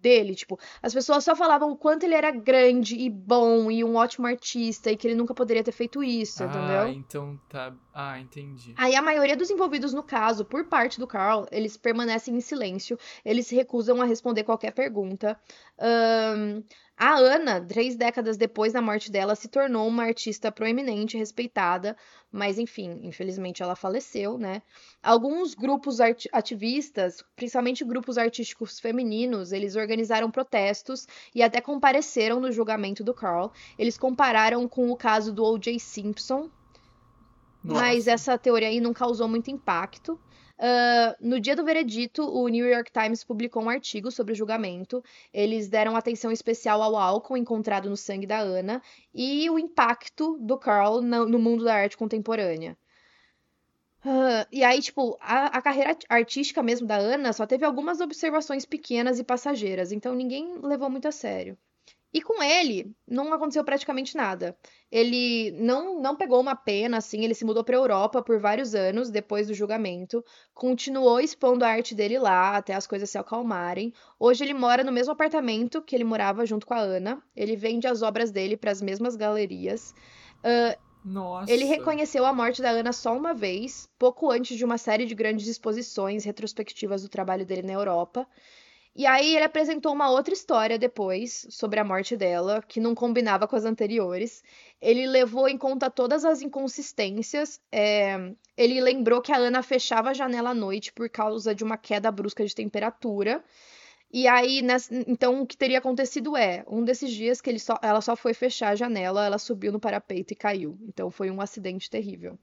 dele. Tipo, as pessoas só falavam o quanto ele era grande e bom e um ótimo artista e que ele nunca poderia ter feito isso, Ah, entendeu? então tá. Ah, entendi. Aí a maioria dos envolvidos no caso, por parte do Carl, eles permanecem em silêncio, eles se recusam a responder qualquer pergunta. Ahn, a Ana, três décadas depois da morte dela, se tornou uma artista proeminente, respeitada, mas enfim, infelizmente ela faleceu, né? Alguns grupos ativistas, principalmente grupos artísticos femininos, eles organizaram protestos e até compareceram no julgamento do Carl. Eles compararam com o caso do O.J. Simpson, mas Nossa. essa teoria aí não causou muito impacto. Ah, no dia do veredito, o New York Times publicou um artigo sobre o julgamento. Eles deram atenção especial ao álcool encontrado no sangue da Ana e o impacto do Carl no, no mundo da arte contemporânea. Ah, e aí, tipo, a, a carreira art- artística mesmo da Ana só teve algumas observações pequenas e passageiras, então ninguém levou muito a sério. E com ele, não aconteceu praticamente nada. Ele não, não pegou uma pena, assim, ele se mudou para Europa por vários anos depois do julgamento, continuou expondo a arte dele lá até as coisas se acalmarem. Hoje ele mora no mesmo apartamento que ele morava junto com a Ana. Ele vende as obras dele para as mesmas galerias. Ah, Nossa. ele reconheceu a morte da Ana só uma vez, pouco antes de uma série de grandes exposições retrospectivas do trabalho dele na Europa. E aí ele apresentou uma outra história depois sobre a morte dela, que não combinava com as anteriores. Ele levou em conta todas as inconsistências. É... Ele lembrou que a Ana fechava a janela à noite por causa de uma queda brusca de temperatura. E aí, nessa... então, o que teria acontecido é, um desses dias que só... ela só foi fechar a janela, ela subiu no parapeito e caiu. Então foi um acidente terrível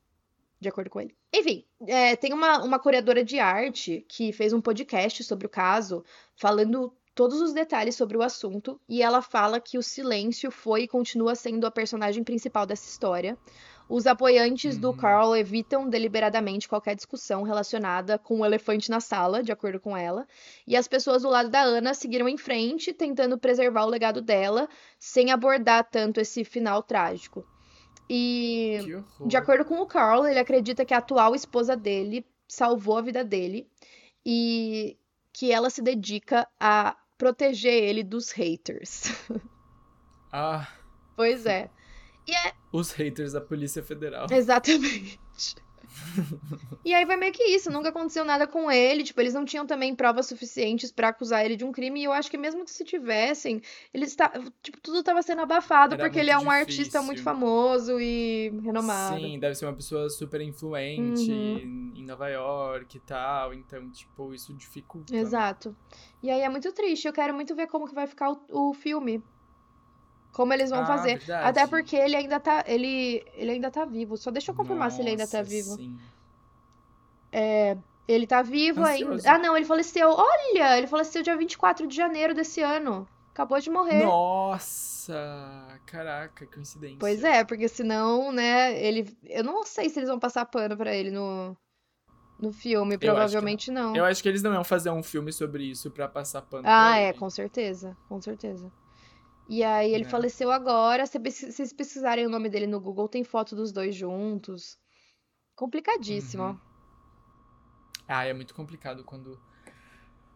de acordo com ele. Enfim, é, tem uma, uma curadora de arte que fez um podcast sobre o caso, falando todos os detalhes sobre o assunto, e ela fala que o silêncio foi e continua sendo a personagem principal dessa história. Os apoiantes uhum. do Carl evitam deliberadamente qualquer discussão relacionada com o elefante na sala, de acordo com ela, e as pessoas do lado da Ana seguiram em frente, tentando preservar o legado dela, sem abordar tanto esse final trágico. E, de acordo com o Carl, ele acredita que a atual esposa dele salvou a vida dele e que ela se dedica a proteger ele dos haters. Ah. Pois é. E é... Os haters da Polícia Federal. Exatamente. e aí vai meio que isso, nunca aconteceu nada com ele, tipo, eles não tinham também provas suficientes para acusar ele de um crime, e eu acho que mesmo que se tivessem, eles tipo, tudo tava sendo abafado Era porque ele é um difícil. artista muito famoso e renomado. Sim, deve ser uma pessoa super influente uhum. em Nova York e tal, então, tipo, isso dificulta. Exato. E aí é muito triste, eu quero muito ver como que vai ficar o, o filme. Como eles vão ah, fazer. Verdade. Até porque ele ainda tá. Ele, ele ainda tá vivo. Só deixa eu confirmar Nossa, se ele ainda tá vivo. Sim. É, ele tá vivo Ansioso. ainda. Ah, não, ele faleceu. Olha! Ele faleceu dia 24 de janeiro desse ano. Acabou de morrer. Nossa! Caraca, coincidência. Pois é, porque senão, né, ele. Eu não sei se eles vão passar pano pra ele no. No filme, provavelmente não. não. Eu acho que eles não iam fazer um filme sobre isso pra passar pano. Ah, é, ele. com certeza. Com certeza. E aí ele é. faleceu agora. Se vocês pesquisarem o nome dele no Google, tem foto dos dois juntos. Complicadíssimo. Uhum. Ah, é muito complicado quando.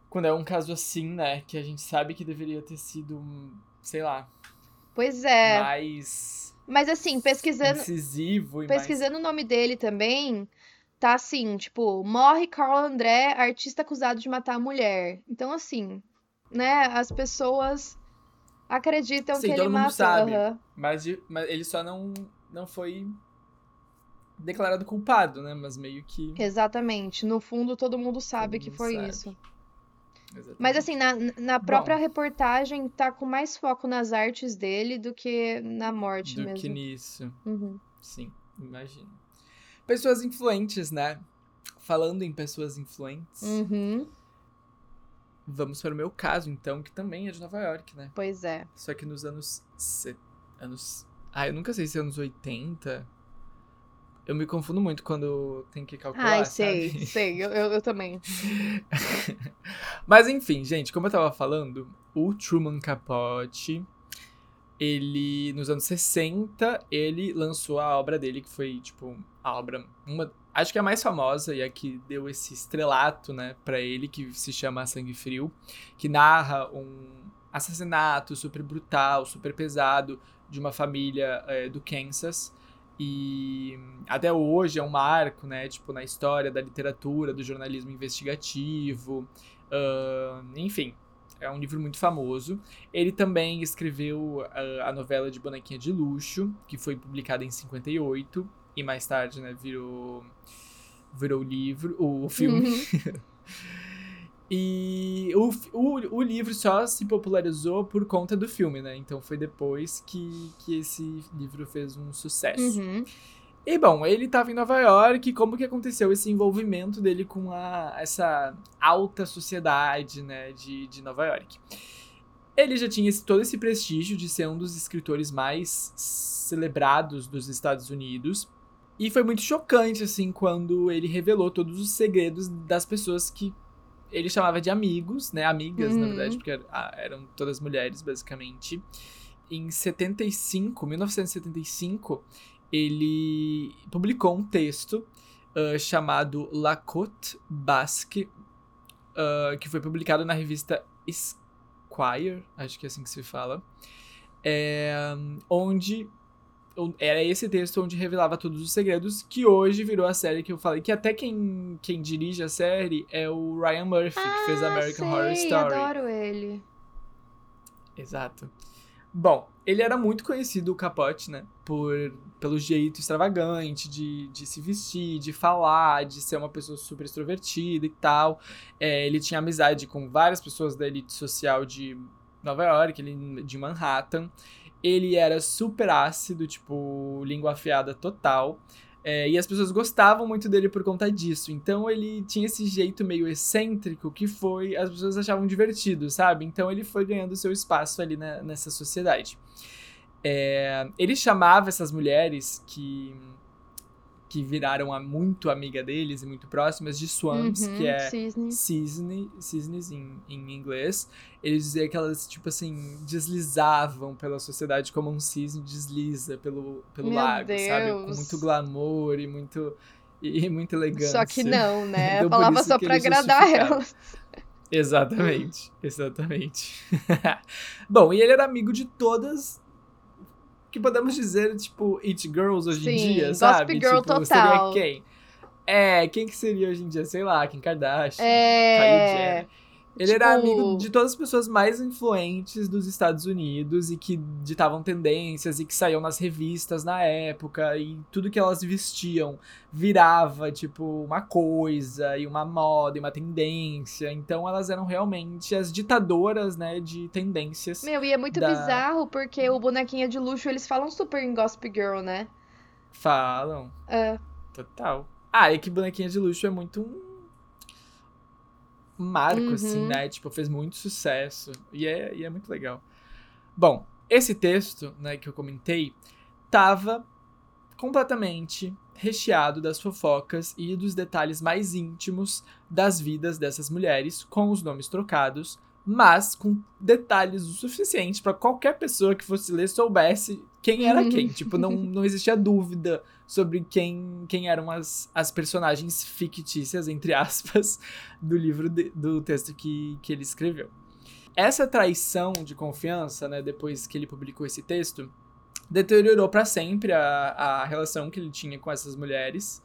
Quando é um caso assim, né? Que a gente sabe que deveria ter sido, sei lá. Pois é. Mais. Mas assim, pesquisando. Incisivo e Pesquisando mais... o nome dele também, tá assim, tipo, morre Carl André, artista acusado de matar a mulher. Então, assim, né, as pessoas acreditam Sim, que ele matou. Sabe, uhum. mas, mas ele só não, não foi declarado culpado, né? Mas meio que. Exatamente. No fundo, todo mundo sabe todo que mundo foi sabe. isso. Exatamente. Mas assim, na, na própria Bom, reportagem tá com mais foco nas artes dele do que na morte do mesmo. Do que nisso. Uhum. Sim, imagino. Pessoas influentes, né? Falando em pessoas influentes. Uhum. Vamos para o meu caso, então, que também é de Nova York, né? Pois é. Só que nos anos. anos. Ah, eu nunca sei se é anos 80. Eu me confundo muito quando tem que calcular. Ai, sei, sabe? sei, eu, eu, eu também. Mas enfim, gente, como eu tava falando, o Truman Capote, ele, nos anos 60, ele lançou a obra dele, que foi, tipo, a obra. Uma, Acho que a mais famosa e a que deu esse estrelato, né, para ele, que se chama Sangue Frio, que narra um assassinato super brutal, super pesado de uma família é, do Kansas. E até hoje é um marco, né, tipo, na história da literatura, do jornalismo investigativo, uh, enfim, é um livro muito famoso. Ele também escreveu uh, a novela de Bonequinha de Luxo, que foi publicada em 58, e mais tarde, né, virou virou livro, o, filme. Uhum. e o, o, o livro só se popularizou por conta do filme, né? Então foi depois que, que esse livro fez um sucesso. Uhum. E bom, ele estava em Nova York, como que aconteceu esse envolvimento dele com a, essa alta sociedade, né, de, de Nova York? Ele já tinha esse, todo esse prestígio de ser um dos escritores mais celebrados dos Estados Unidos. E foi muito chocante, assim, quando ele revelou todos os segredos das pessoas que ele chamava de amigos, né? Amigas, uhum. na verdade, porque eram todas mulheres, basicamente. Em 75, 1975, ele publicou um texto uh, chamado La Côte Basque, uh, que foi publicado na revista Esquire, acho que é assim que se fala, é, onde era esse texto onde revelava todos os segredos, que hoje virou a série que eu falei, que até quem, quem dirige a série é o Ryan Murphy, ah, que fez American sei, Horror Story. adoro ele. Exato. Bom, ele era muito conhecido, o Capote, né? Por, pelo jeito extravagante de, de se vestir, de falar, de ser uma pessoa super extrovertida e tal. É, ele tinha amizade com várias pessoas da elite social de Nova York, de Manhattan. Ele era super ácido, tipo, língua afiada total. É, e as pessoas gostavam muito dele por conta disso. Então ele tinha esse jeito meio excêntrico que foi. As pessoas achavam divertido, sabe? Então ele foi ganhando seu espaço ali na, nessa sociedade. É, ele chamava essas mulheres que que viraram a muito amiga deles e muito próximas de swans, Uhum, que é cisne. cisne, cisnes em, em inglês. Eles diziam que elas, tipo assim, deslizavam pela sociedade como um cisne desliza pelo, pelo Meu lago, sabe? Com Deus. muito glamour e muito, e, e muita elegância. Só que não, né? Então, Falava só pra agradar elas. Exatamente, exatamente. Bom, e ele era amigo de todas que podemos dizer, tipo, It Girls hoje em Sim, dia, Gossip sabe? Girl tipo, total. seria quem? É, quem que seria hoje em dia? Sei lá, Kim Kardashian, Kylie É. Jenner. Ele era tipo- amigo de todas as pessoas mais influentes dos Estados Unidos e que ditavam tendências e que saíam nas revistas na época e tudo que elas vestiam virava, tipo, uma coisa e uma moda e uma tendência. Então elas eram realmente as ditadoras, né, de tendências. Meu, e é muito da- bizarro porque o bonequinha de luxo eles falam super em Gossip Girl, né? Falam, É. total. Ah, e que bonequinha de luxo é muito um marco, Uhum. assim, né? Tipo, fez muito sucesso. E é, e é muito legal. Bom, esse texto, né, que eu comentei, tava completamente recheado das fofocas e dos detalhes mais íntimos das vidas dessas mulheres, com os nomes trocados, mas com detalhes o suficiente para qualquer pessoa que fosse ler soubesse quem era Uhum. quem. Tipo, não, não existia dúvida sobre quem, quem eram as, as personagens fictícias, entre aspas, do livro, de- do texto que, que ele escreveu. Essa traição de confiança, né, depois que ele publicou esse texto, deteriorou para sempre a, a relação que ele tinha com essas mulheres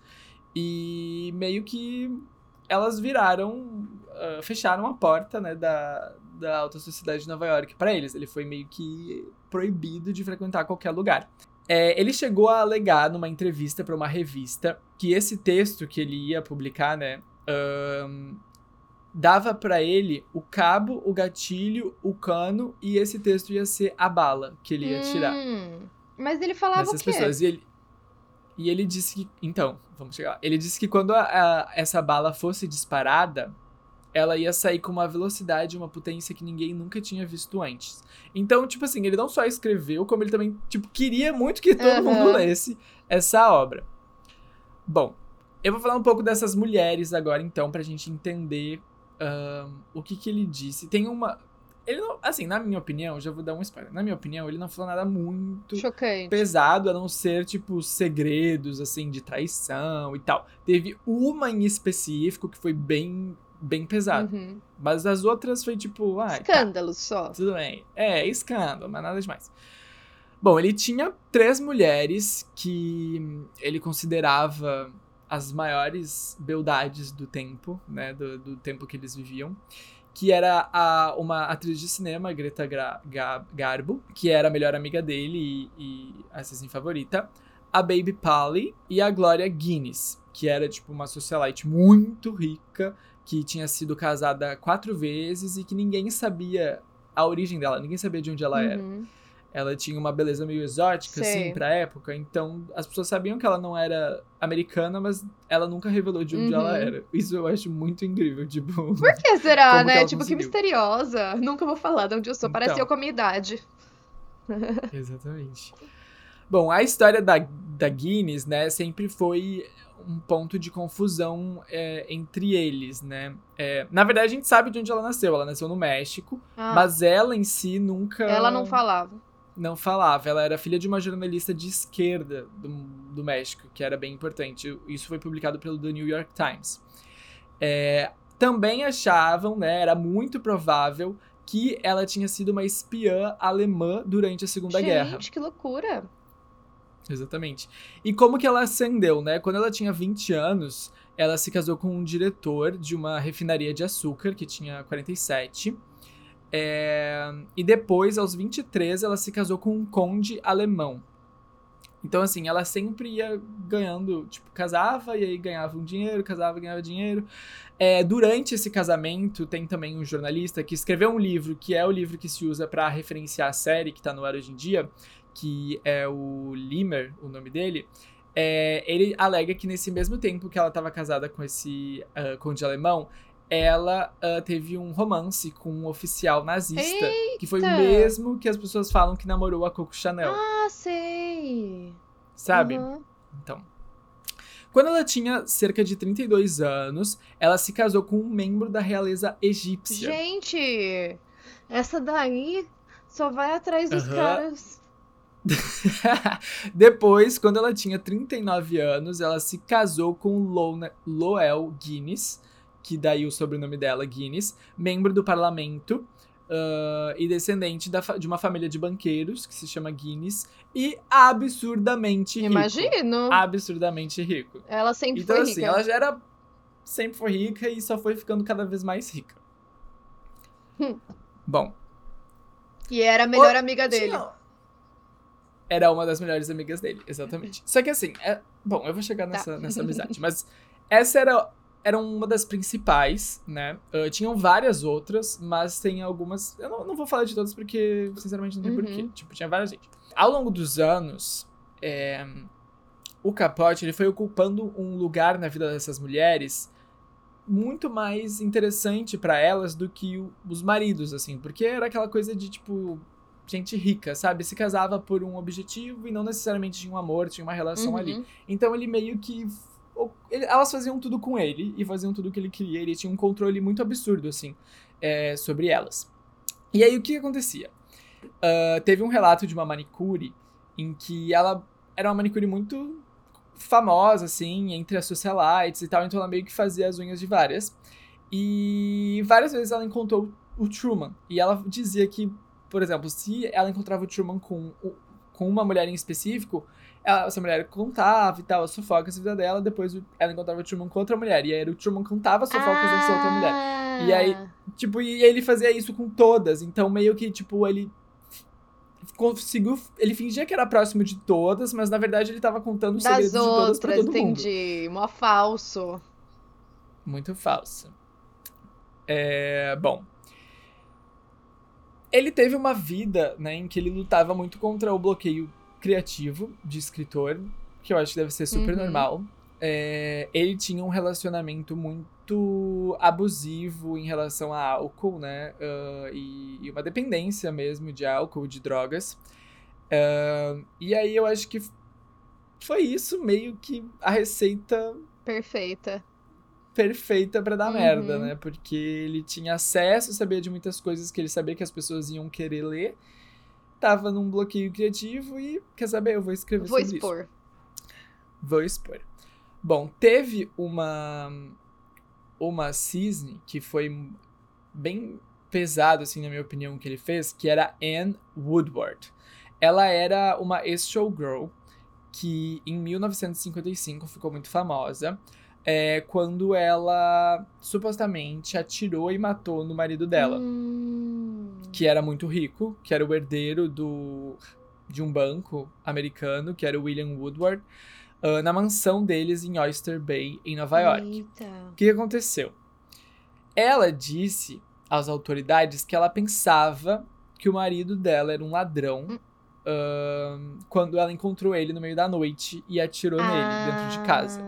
e meio que elas viraram, ah, fecharam a porta, né, da, da alta sociedade de Nova York para eles. Ele foi meio que proibido de frequentar qualquer lugar. É, ele chegou a alegar numa entrevista para uma revista que esse texto que ele ia publicar, né, ahn, dava para ele o cabo, o gatilho, o cano e esse texto ia ser a bala que ele ia tirar Hum, Mas ele falava nessas o quê? pessoas. E ele, e ele disse que. Então, vamos chegar lá. Ele disse que quando a- a- essa bala fosse disparada, ela ia sair com uma velocidade e uma potência que ninguém nunca tinha visto antes. Então, tipo assim, ele não só escreveu, como ele também, tipo, queria muito que todo Aham. mundo lesse essa obra. Bom, eu vou falar um pouco dessas mulheres agora, então, pra gente entender ahn, o que que ele disse. Tem uma. Ele não. Assim, na minha opinião, já vou dar um spoiler. Na minha opinião, ele não falou nada muito Chocante. pesado, a não ser, tipo, segredos, assim, de traição e tal. Teve uma em específico que foi bem, bem pesado. Uhum. Mas as outras foi, tipo, ah, tá, Escândalo só. tudo bem. É, escândalo, mas nada demais. Bom, ele tinha três mulheres que ele considerava as maiores beldades do tempo, né, do, do tempo que eles viviam, que era a, uma atriz de cinema, Greta Gra- Ga- Garbo, que era a melhor amiga dele e, e assassin favorita, a Baby Polly e a Gloria Guinness, que era, tipo, uma socialite muito rica, que tinha sido casada quatro vezes e que ninguém sabia a origem dela, ninguém sabia de onde ela era. Uhum. Ela tinha uma beleza meio exótica, Sei. assim, pra época, então as pessoas sabiam que ela não era americana, mas ela nunca revelou de onde Uhum. ela era. Isso eu acho muito incrível, tipo. Por que será, que né? Tipo, que conseguiu? misteriosa. Nunca vou falar de onde eu sou. Então. Pareceu com a minha idade. Exatamente. Bom, a história da, da Guinness, né, sempre foi um ponto de confusão é, entre eles, né? É, na verdade, a gente sabe de onde ela nasceu. Ela nasceu no México, Ah, mas ela em si nunca. ela não falava. não falava. Ela era filha de uma jornalista de esquerda do, do México, que era bem importante. Isso foi publicado pelo The New York Times. É, também achavam, né, era muito provável que ela tinha sido uma espiã alemã durante a Segunda Gente, Guerra. que loucura. Exatamente. E como que ela ascendeu, né? Quando ela tinha 20 anos, ela se casou com um diretor de uma refinaria de açúcar, que tinha 47. É... E depois, aos 23, ela se casou com um conde alemão. Então, assim, ela sempre ia ganhando, tipo, casava e aí ganhava um dinheiro, casava e ganhava dinheiro. É, durante esse casamento, tem também um jornalista que escreveu um livro, que é o livro que se usa para referenciar a série que tá no ar hoje em dia, que é o Limer, o nome dele. É, ele alega que nesse mesmo tempo que ela estava casada com esse uh, conde alemão, ela uh, teve um romance com um oficial nazista, Eita. que foi o mesmo que as pessoas falam que namorou a Coco Chanel. Ah, sei. Sabe? Uhum. Então. Quando ela tinha cerca de 32 anos, ela se casou com um membro da realeza egípcia. Gente, essa daí só vai atrás dos Aham. caras. Depois, quando ela tinha 39 anos, ela se casou com Loel Guinness, que daí o sobrenome dela, Guinness, membro do parlamento ah, e descendente da de uma família de banqueiros que se chama Guinness e absurdamente rico. Imagino. Absurdamente rico. Ela sempre Então, foi assim, rica. ela já era. Sempre foi rica e só foi ficando cada vez mais rica. Hum. Bom. E era a melhor Ô, amiga dele. tinha- Era uma das melhores amigas dele, exatamente. Só que assim, é... bom, eu vou chegar Tá. nessa, nessa amizade, mas essa era, era uma das principais, né? Ah, tinham várias outras, mas tem algumas. Eu não, não vou falar de todas porque, sinceramente, não tem Uhum. porquê. Tipo, tinha várias gente. Ao longo dos anos, é, o Capote ele foi ocupando um lugar na vida dessas mulheres muito mais interessante pra elas do que os maridos, assim, porque era aquela coisa de tipo gente rica, sabe? Se casava por um objetivo e não necessariamente tinha um amor, tinha uma relação Uhum. ali. Então ele meio que ele- elas faziam tudo com ele e faziam tudo que ele queria. Ele tinha um controle muito absurdo, assim, é, sobre elas. E aí o que acontecia? Ah, teve um relato de uma manicure em que ela era uma manicure muito famosa, assim, entre as socialites e tal, então ela meio que fazia as unhas de várias. E várias vezes ela encontrou o Truman. E ela dizia que, por exemplo, se ela encontrava o Truman com, com uma mulher em específico, ela- essa mulher contava e tal, as fofocas da vida dela, depois ela encontrava o Truman com outra mulher. E aí o Truman contava as fofocas dessa outra mulher. Ah, E aí- Tipo, e ele fazia isso com todas. Então, meio que, tipo, ele conseguiu. Ele fingia que era próximo de todas, mas na verdade ele tava contando os Das segredos de todas pra outras, todo mundo. entendi. Mó falso. Muito falsa. É, bom. Ele teve uma vida, né, em que ele lutava muito contra o bloqueio criativo de escritor, que eu acho que deve ser super Uhum. normal. É, ele tinha um relacionamento muito abusivo em relação a álcool, né? ah, e, e uma dependência mesmo de álcool, de drogas. Ah, e aí eu acho que foi isso meio que a receita Perfeita. Perfeita pra dar Uhum. merda, né? Porque ele tinha acesso, sabia de muitas coisas que ele sabia que as pessoas iam querer ler. Tava num bloqueio criativo e quer saber, eu vou escrever Vou sobre expor. isso. Vou expor. Bom, teve uma uma cisne que foi bem pesado assim na minha opinião que ele fez, que era Anne Woodward. Ela era uma ex-showgirl que em 1955 ficou muito famosa é, quando ela supostamente atirou e matou no marido dela, Hum. que era muito rico, que era o herdeiro do, de um banco americano, que era o William Woodward, ah, na mansão deles em Oyster Bay, em Nova York. Eita. O que aconteceu? Ela disse às autoridades que ela pensava que o marido dela era um ladrão Hum. ahn, quando ela encontrou ele no meio da noite e atirou nele dentro de casa.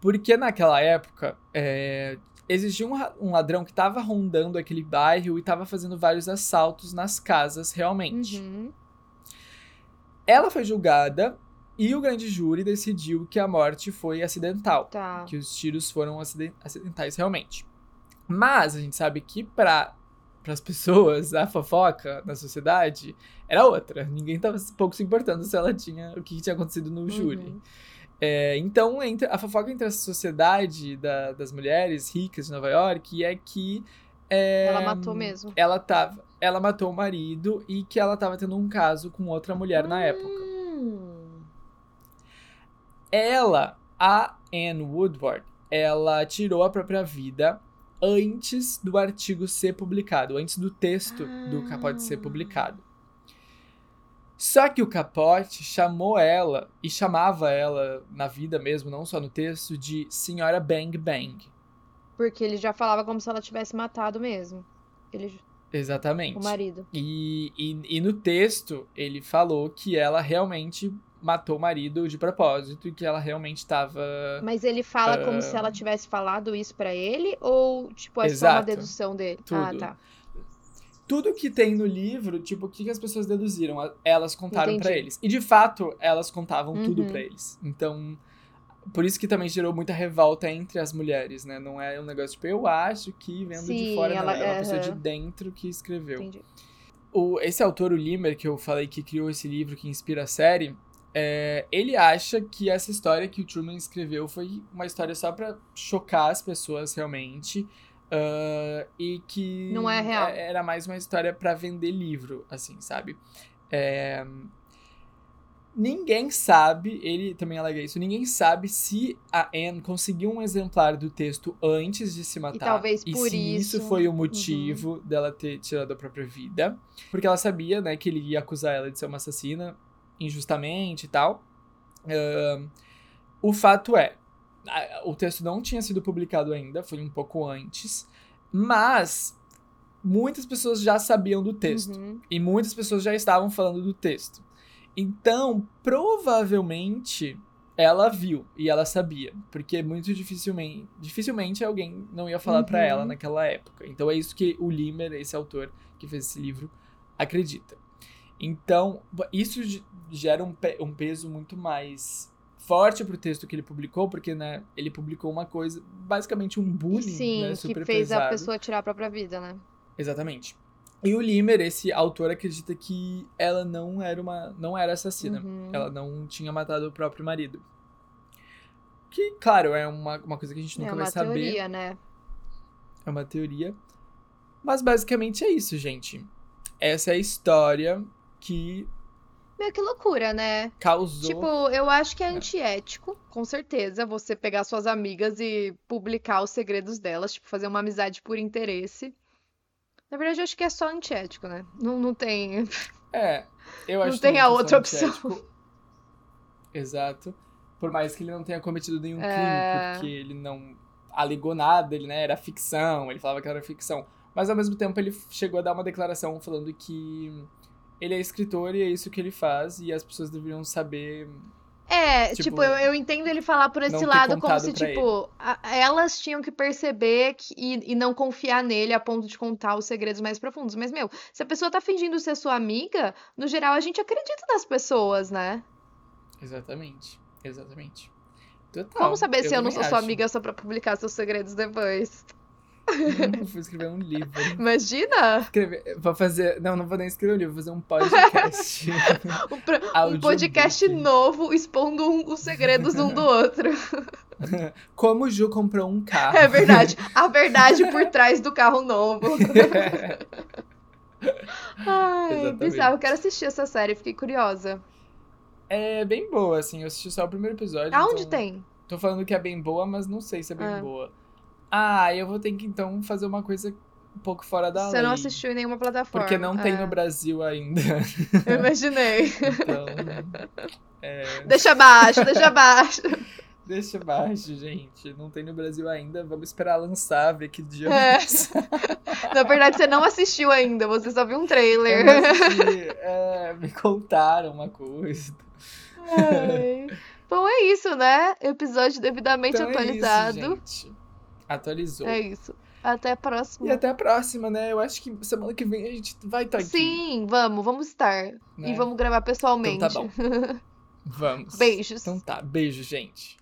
Porque naquela época, é, existia um, um ladrão que estava rondando aquele bairro e estava fazendo vários assaltos nas casas realmente. Uhum. Ela foi julgada e o grande júri decidiu que a morte foi acidental. Tá. que os tiros foram aciden- acidentais realmente. Mas a gente sabe que para as pessoas, a fofoca na sociedade era outra. Ninguém tava pouco se importando se ela tinha o que tinha acontecido no júri. Uhum. É, então, a fofoca entre a sociedade da- das mulheres ricas de Nova York é que é, Ela matou mesmo. ela tava, ela matou o marido e que ela tava tendo um caso com outra mulher na época. Hum. Hum. Ela, a Anne Woodward, ela tirou a própria vida antes do artigo ser publicado, antes do texto do Capote ser Ah. publicado. Só que o Capote chamou ela, e chamava ela na vida mesmo, não só no texto, de Senhora Bang Bang. Porque ele já falava como se ela tivesse matado mesmo. Ele, Exatamente. o marido. E, e, e no texto, ele falou que ela realmente matou o marido de propósito e que ela realmente estava. Mas ele fala como Ah. se ela tivesse falado isso pra ele? Ou, tipo, é só Exato. uma dedução dele? Ah, Tudo. tá. Tudo que tem no livro, tipo, o que, que as pessoas deduziram? Elas contaram pra eles. E de fato, elas contavam tudo Uhum. pra eles. Então, por isso que também gerou muita revolta entre as mulheres, né? Não é um negócio tipo, eu acho que vendo de Sim, fora, ela- não. É uma pessoa de dentro que escreveu. Entendi. o, esse autor, o Limer, que eu falei que criou esse livro que inspira a série, é, ele acha que essa história que o Truman escreveu foi uma história só pra chocar as pessoas realmente. Ah, e que Não é real. era mais uma história pra vender livro, assim, sabe? É, ninguém sabe, ele também alega isso, ninguém sabe se a Anne conseguiu um exemplar do texto antes de se matar. talvez e por se isso- isso foi o motivo dela ter tirado a própria vida. Porque ela sabia, né, que ele ia acusar ela de ser uma assassina injustamente e tal. Ahn, o fato é, o texto não tinha sido publicado ainda, foi um pouco antes, mas muitas pessoas já sabiam do texto. Uhum. E muitas pessoas já estavam falando do texto. Então, provavelmente, ela viu e ela sabia. Porque muito dificilmente, dificilmente alguém não ia falar pra Uhum. ela naquela época. Então é isso que o Limer, esse autor que fez esse livro, acredita. Então, isso ge- gera um, pe- um peso muito mais forte pro texto que ele publicou, porque, né, ele publicou uma coisa, basicamente um bullying, Sim, né, que super fez a pesado. pessoa tirar a própria vida, né? Exatamente. E o Limer, esse autor, acredita que ela não era uma. não era assassina. Uhum. Ela não tinha matado o próprio marido. Que, claro, é uma, uma coisa que a gente nunca é vai uma saber. teoria, né? É uma teoria. Mas basicamente é isso, gente. Essa é a história que Meu, que loucura, né? causou. Tipo, eu acho que é antiético, com certeza, você pegar suas amigas e publicar os segredos delas, tipo, fazer uma amizade por interesse. Na verdade, eu acho que é só antiético, né? Não, não tem. É, eu Não acho tem também a que outra opção. Exato. Por mais que ele não tenha cometido nenhum crime, É. porque ele não alegou nada, ele né, era ficção, ele falava que era ficção. Mas ao mesmo tempo ele chegou a dar uma declaração falando que ele é escritor e é isso que ele faz, e as pessoas deveriam saber. É, tipo, Tipo, eu, eu entendo ele falar por esse lado como se, tipo, a- elas tinham que perceber que- e, e não confiar nele a ponto de contar os segredos mais profundos. Mas, meu, se a pessoa tá fingindo ser sua amiga, no geral a gente acredita nas pessoas, né? Exatamente. Exatamente. Total. Como saber se eu não sou sua acho. amiga só pra publicar seus segredos depois? Hum, vou escrever um livro. Imagina! Escrever, vou fazer. Não, não vou nem escrever um livro, vou fazer um podcast. Um, pro- um podcast novo expondo um- os segredos um do outro. Como o Ju comprou um carro. É verdade. A verdade por trás do carro novo. Ai, Exatamente. bizarro. Eu quero assistir essa série, fiquei curiosa. É bem boa, assim. Eu assisti só o primeiro episódio. Aonde então- tem? Tô falando que é bem boa, mas não sei se é bem Ah. boa. Ah, eu vou ter que então fazer uma coisa um pouco fora da Você lei. não assistiu em nenhuma plataforma. Porque não tem É, no Brasil ainda. Eu imaginei. Então. é, Deixa abaixo, deixa abaixo. deixa baixo, gente. Não tem no Brasil ainda. Vamos esperar lançar, ver que dia É. Na verdade, você não assistiu ainda, você só viu um trailer. Assisti, é, me contaram uma coisa. Ai. Bom, é isso, né? Episódio devidamente Então é atualizado. isso, gente. Atualizou. É isso. Até a próxima. E até a próxima, né? Eu acho que semana que vem a gente vai estar aqui. Sim, vamos, vamos estar. né? E vamos gravar pessoalmente. Então tá bom. Vamos. Beijos. Então tá, beijo, gente.